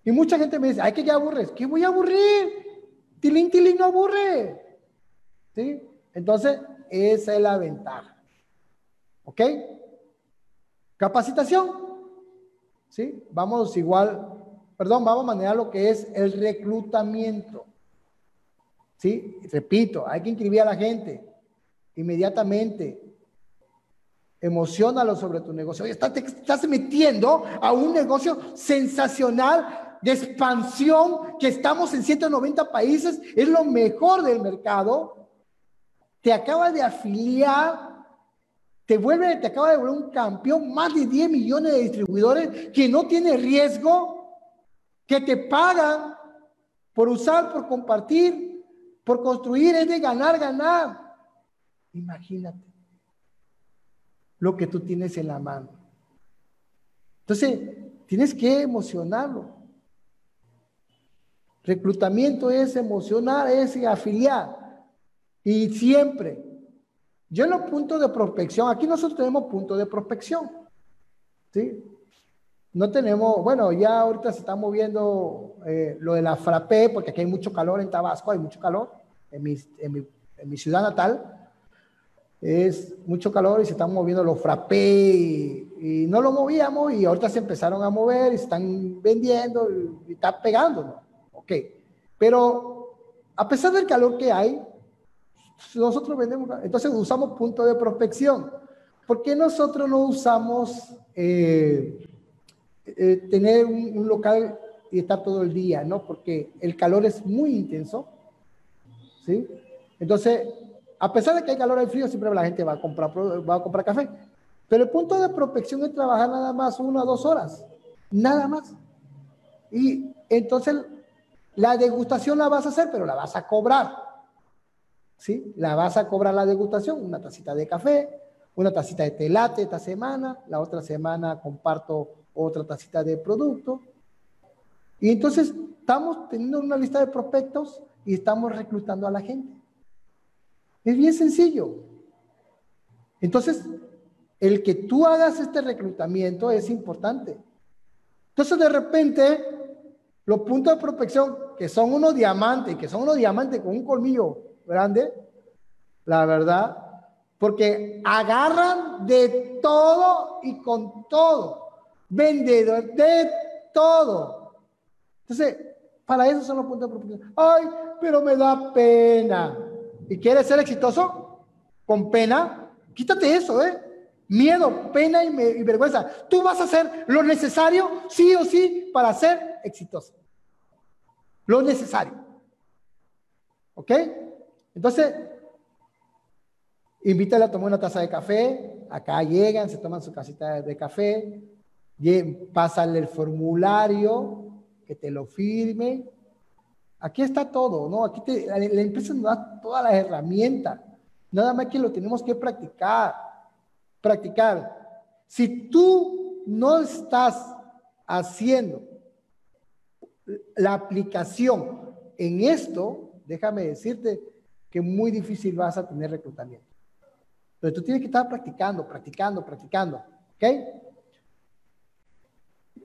Y mucha gente me dice, ay, que ya aburres. ¿Qué voy a aburrir? Tilín, tilín no aburre. ¿Sí? Entonces, esa es la ventaja. ¿Ok? Capacitación. ¿Sí? Vamos igual, perdón, vamos a manejar lo que es el reclutamiento. ¿Sí? Repito, hay que inscribir a la gente inmediatamente. Emocionalo sobre tu negocio. Oye, estás, te estás metiendo a un negocio sensacional de expansión, que estamos en 190 países, es lo mejor del mercado, te acaba de afiliar, te vuelve, te acaba de volver un campeón, más de 10 millones de distribuidores que no tiene riesgo, que te pagan por usar, por compartir, por construir, es de ganar, ganar. Imagínate lo que tú tienes en la mano. Entonces, tienes que emocionarlo. Reclutamiento es emocionar, es afiliar. Y siempre. Yo en los puntos de prospección, aquí nosotros tenemos puntos de prospección. ¿Sí? No tenemos, bueno, ya ahorita se está moviendo eh, lo de la frappé, porque aquí hay mucho calor en Tabasco, hay mucho calor en mi, ciudad natal. es mucho calor y se están moviendo los frappé y, no lo movíamos y ahorita se empezaron a mover y están vendiendo y, está pegando, Ok, pero a pesar del calor que hay, nosotros vendemos, entonces usamos punto de prospección. ¿Por qué nosotros no usamos eh, eh, tener un, local y estar todo el día, ¿no? Porque el calor es muy intenso, ¿sí? Entonces, a pesar de que hay calor, hay frío, siempre la gente va a comprar, va a comprar café. Pero el punto de prospección es trabajar nada más una o dos horas, nada más. Y entonces la degustación la vas a hacer, pero la vas a cobrar. ¿Sí? La vas a cobrar la degustación, una tacita de café, una tacita de telate esta semana, la otra semana comparto otra tacita de producto. Y entonces estamos teniendo una lista de prospectos y estamos reclutando a la gente. Es bien sencillo. Entonces, el que tú hagas este reclutamiento es importante. Entonces, de repente, los puntos de prospección, que son unos diamantes, que son unos diamantes con un colmillo grande, la verdad, porque agarran de todo y con todo, vendedor de todo. Entonces, para eso son los puntos de prospección. Ay, pero me da pena y quieres ser exitoso con pena, quítate eso, ¿eh? Miedo, pena y, vergüenza. Tú vas a hacer lo necesario, sí o sí, para ser exitoso. Lo necesario. ¿Ok? Entonces, invítale a tomar una taza de café. Acá llegan, se toman su casita de café. Pásale el formulario, que te lo firme Aquí está todo, ¿no? Aquí te, la, empresa nos da todas las herramientas. Nada más que lo tenemos que practicar. Practicar. Si tú no estás haciendo la aplicación en esto, déjame decirte que muy difícil vas a tener reclutamiento. Pero tú tienes que estar practicando, practicando, practicando. ¿Ok?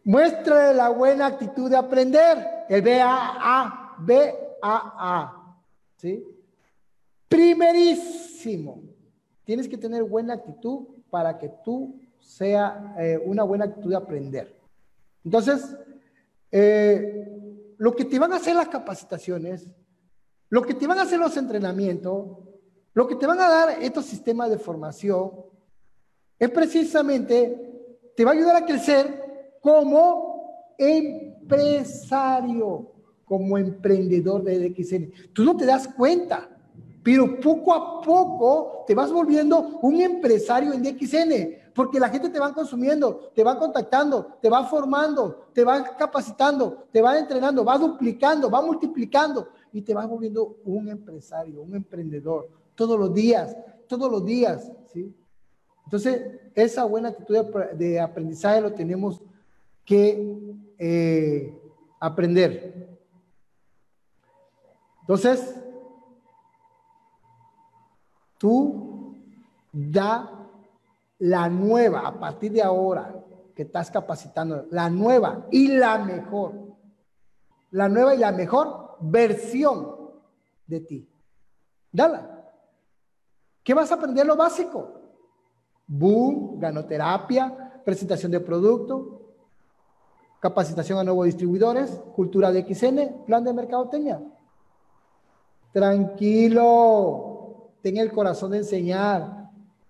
Muestra la buena actitud de aprender. El BAA. B-A-A. ¿Sí? Primerísimo. Tienes que tener buena actitud para que tú sea eh, una buena actitud de aprender. Entonces, eh, lo que te van a hacer las capacitaciones, lo que te van a hacer los entrenamientos, lo que te van a dar estos sistemas de formación, es precisamente, te va a ayudar a crecer como empresario como emprendedor de DXN. Tú no te das cuenta, pero poco a poco te vas volviendo un empresario en DXN, porque la gente te va consumiendo, te va contactando, te va formando, te va capacitando, te va entrenando, va duplicando, va multiplicando y te vas volviendo un empresario, un emprendedor, todos los días, todos los días, ¿sí? Entonces, esa buena actitud de aprendizaje lo tenemos que eh, aprender. Entonces, tú da la nueva, a partir de ahora que estás capacitando, la nueva y la mejor, la nueva y la mejor versión de ti. Dala. ¿Qué vas a aprender? Lo básico. Boom, ganoterapia, presentación de producto, capacitación a nuevos distribuidores, cultura de XN, plan de mercadotecnia. Tranquilo, ten el corazón de enseñar,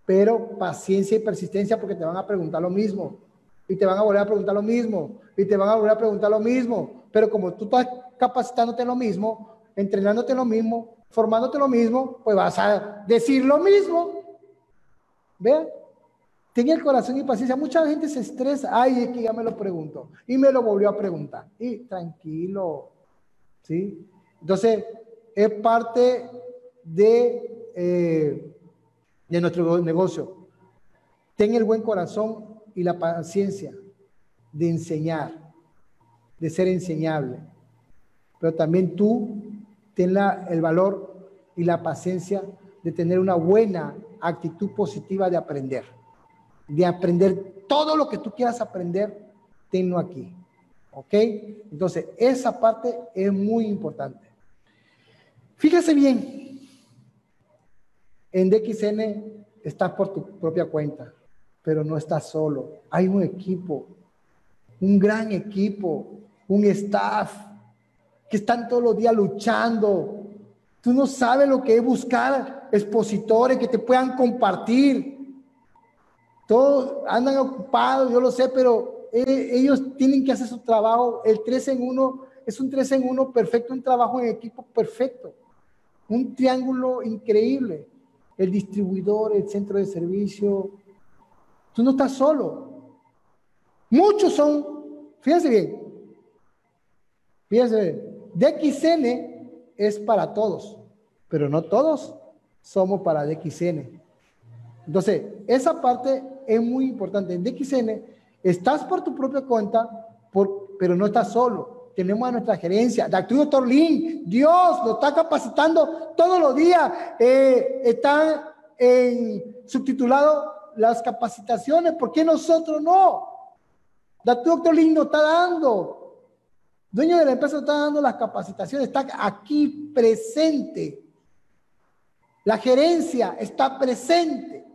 pero paciencia y persistencia porque te van a preguntar lo mismo. Y te van a volver a preguntar lo mismo. Y te van a volver a preguntar lo mismo. Pero como tú estás capacitándote lo mismo, entrenándote lo mismo, formándote lo mismo, pues vas a decir lo mismo. Vean, ten el corazón y paciencia. Mucha gente se estresa. Ay, es que ya me lo preguntó. Y me lo volvió a preguntar. Y tranquilo. ¿Sí? Entonces, es parte de, eh, de nuestro negocio. Ten el buen corazón y la paciencia de enseñar, de ser enseñable. Pero también tú ten el valor y la paciencia de tener una buena actitud positiva de aprender. De aprender todo lo que tú quieras aprender, tenlo aquí. ¿Ok? Entonces, esa parte es muy importante. Fíjese bien, en DXN estás por tu propia cuenta, pero no estás solo. Hay un equipo, un gran equipo, un staff que están todos los días luchando. Tú no sabes lo que es buscar expositores que te puedan compartir. Todos andan ocupados, yo lo sé, pero eh, ellos tienen que hacer su trabajo. El 3 en 1 es un 3 en 1 perfecto, un trabajo en equipo perfecto. Un triángulo increíble. El distribuidor, el centro de servicio. Tú no estás solo. Muchos son, fíjense bien, fíjense bien, DXN es para todos, pero no todos somos para DXN. Entonces, esa parte es muy importante. En DXN estás por tu propia cuenta, pero no estás solo. Tenemos a nuestra gerencia, doctor Lin, Dios lo está capacitando todos los días. Eh, están en subtitulado las capacitaciones, ¿por qué nosotros no? Doctor Lin nos está dando. Dueño de la empresa está dando las capacitaciones, está aquí presente. La gerencia está presente.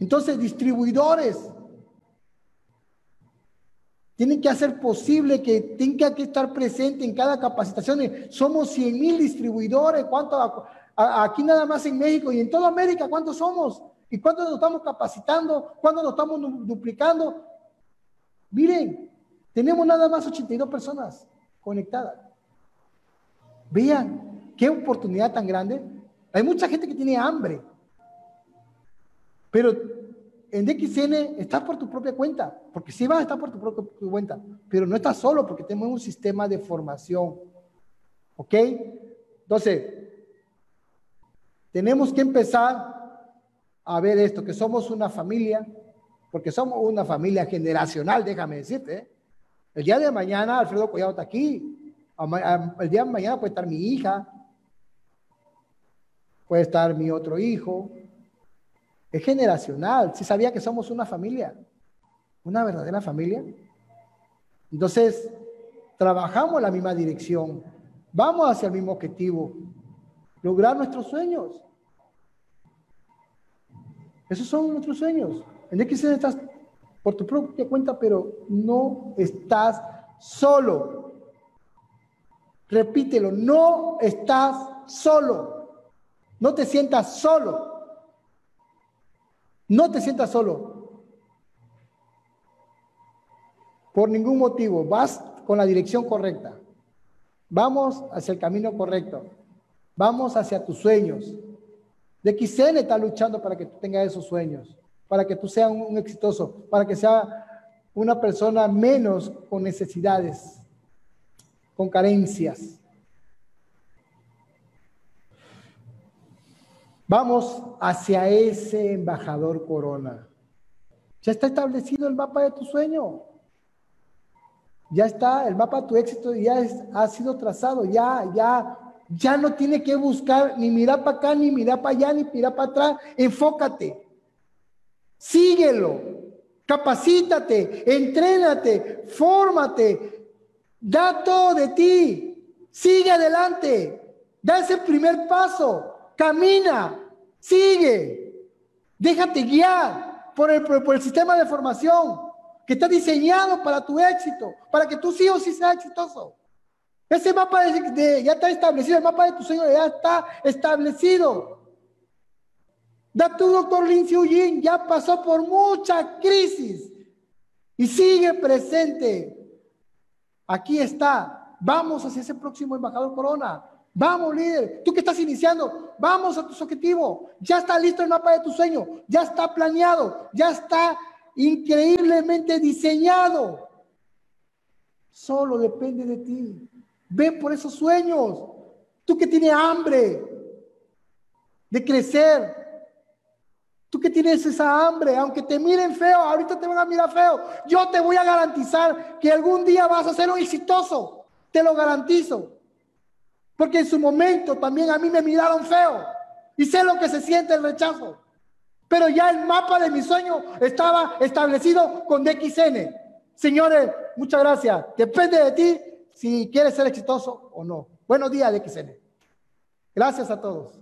Entonces, distribuidores tienen que hacer posible que tenga que estar presente en cada capacitación. Somos 100 mil distribuidores. ¿Cuánto aquí nada más en México y en toda América? ¿Cuántos somos? ¿Y cuántos nos estamos capacitando? ¿Cuántos nos estamos duplicando? Miren, tenemos nada más 82 personas conectadas. Vean, qué oportunidad tan grande. Hay mucha gente que tiene hambre. Pero en DXN estás por tu propia cuenta, porque sí vas a estar por tu propia cuenta, pero no estás solo porque tenemos un sistema de formación. ¿Ok? Entonces, tenemos que empezar a ver esto, que somos una familia, porque somos una familia generacional, déjame decirte. ¿eh? El día de mañana Alfredo Collado está aquí, el día de mañana puede estar mi hija, puede estar mi otro hijo, es generacional. Si sabía que somos una familia, una verdadera familia. Entonces, trabajamos en la misma dirección, vamos hacia el mismo objetivo, lograr nuestros sueños. Esos son nuestros sueños. En que estás por tu propia cuenta, pero no estás solo. Repítelo, no estás solo. No te sientas solo. No te sientas solo. Por ningún motivo. Vas con la dirección correcta. Vamos hacia el camino correcto. Vamos hacia tus sueños. De XN está luchando para que tú tengas esos sueños, para que tú seas un, exitoso, para que sea una persona menos con necesidades, con carencias. Vamos hacia ese embajador corona. Ya está establecido el mapa de tu sueño. Ya está, el mapa de tu éxito ya ha sido trazado, ya, ya, ya no tiene que buscar ni mirar para acá, ni mirar para allá, ni mirar para atrás. Enfócate. Síguelo. Capacítate, entrénate, fórmate, da todo de ti. Sigue adelante. Da ese primer paso camina, sigue, déjate guiar por el, por el sistema de formación que está diseñado para tu éxito, para que tú sí o sí seas exitoso. Ese mapa de, ya está establecido, el mapa de tu sueño ya está establecido. Da tu doctor Lin Xiu ya pasó por mucha crisis y sigue presente. Aquí está. Vamos hacia ese próximo embajador Corona. Vamos, líder. Tú que estás iniciando, vamos a tus objetivos. Ya está listo el mapa de tu sueño. Ya está planeado. Ya está increíblemente diseñado. Solo depende de ti. Ve por esos sueños. Tú que tienes hambre de crecer. Tú que tienes esa hambre, aunque te miren feo, ahorita te van a mirar feo. Yo te voy a garantizar que algún día vas a ser un exitoso. Te lo garantizo. Porque en su momento también a mí me miraron feo. Y sé lo que se siente el rechazo. Pero ya el mapa de mi sueño estaba establecido con DXN. Señores, muchas gracias. Depende de ti si quieres ser exitoso o no. Buenos días, DXN. Gracias a todos.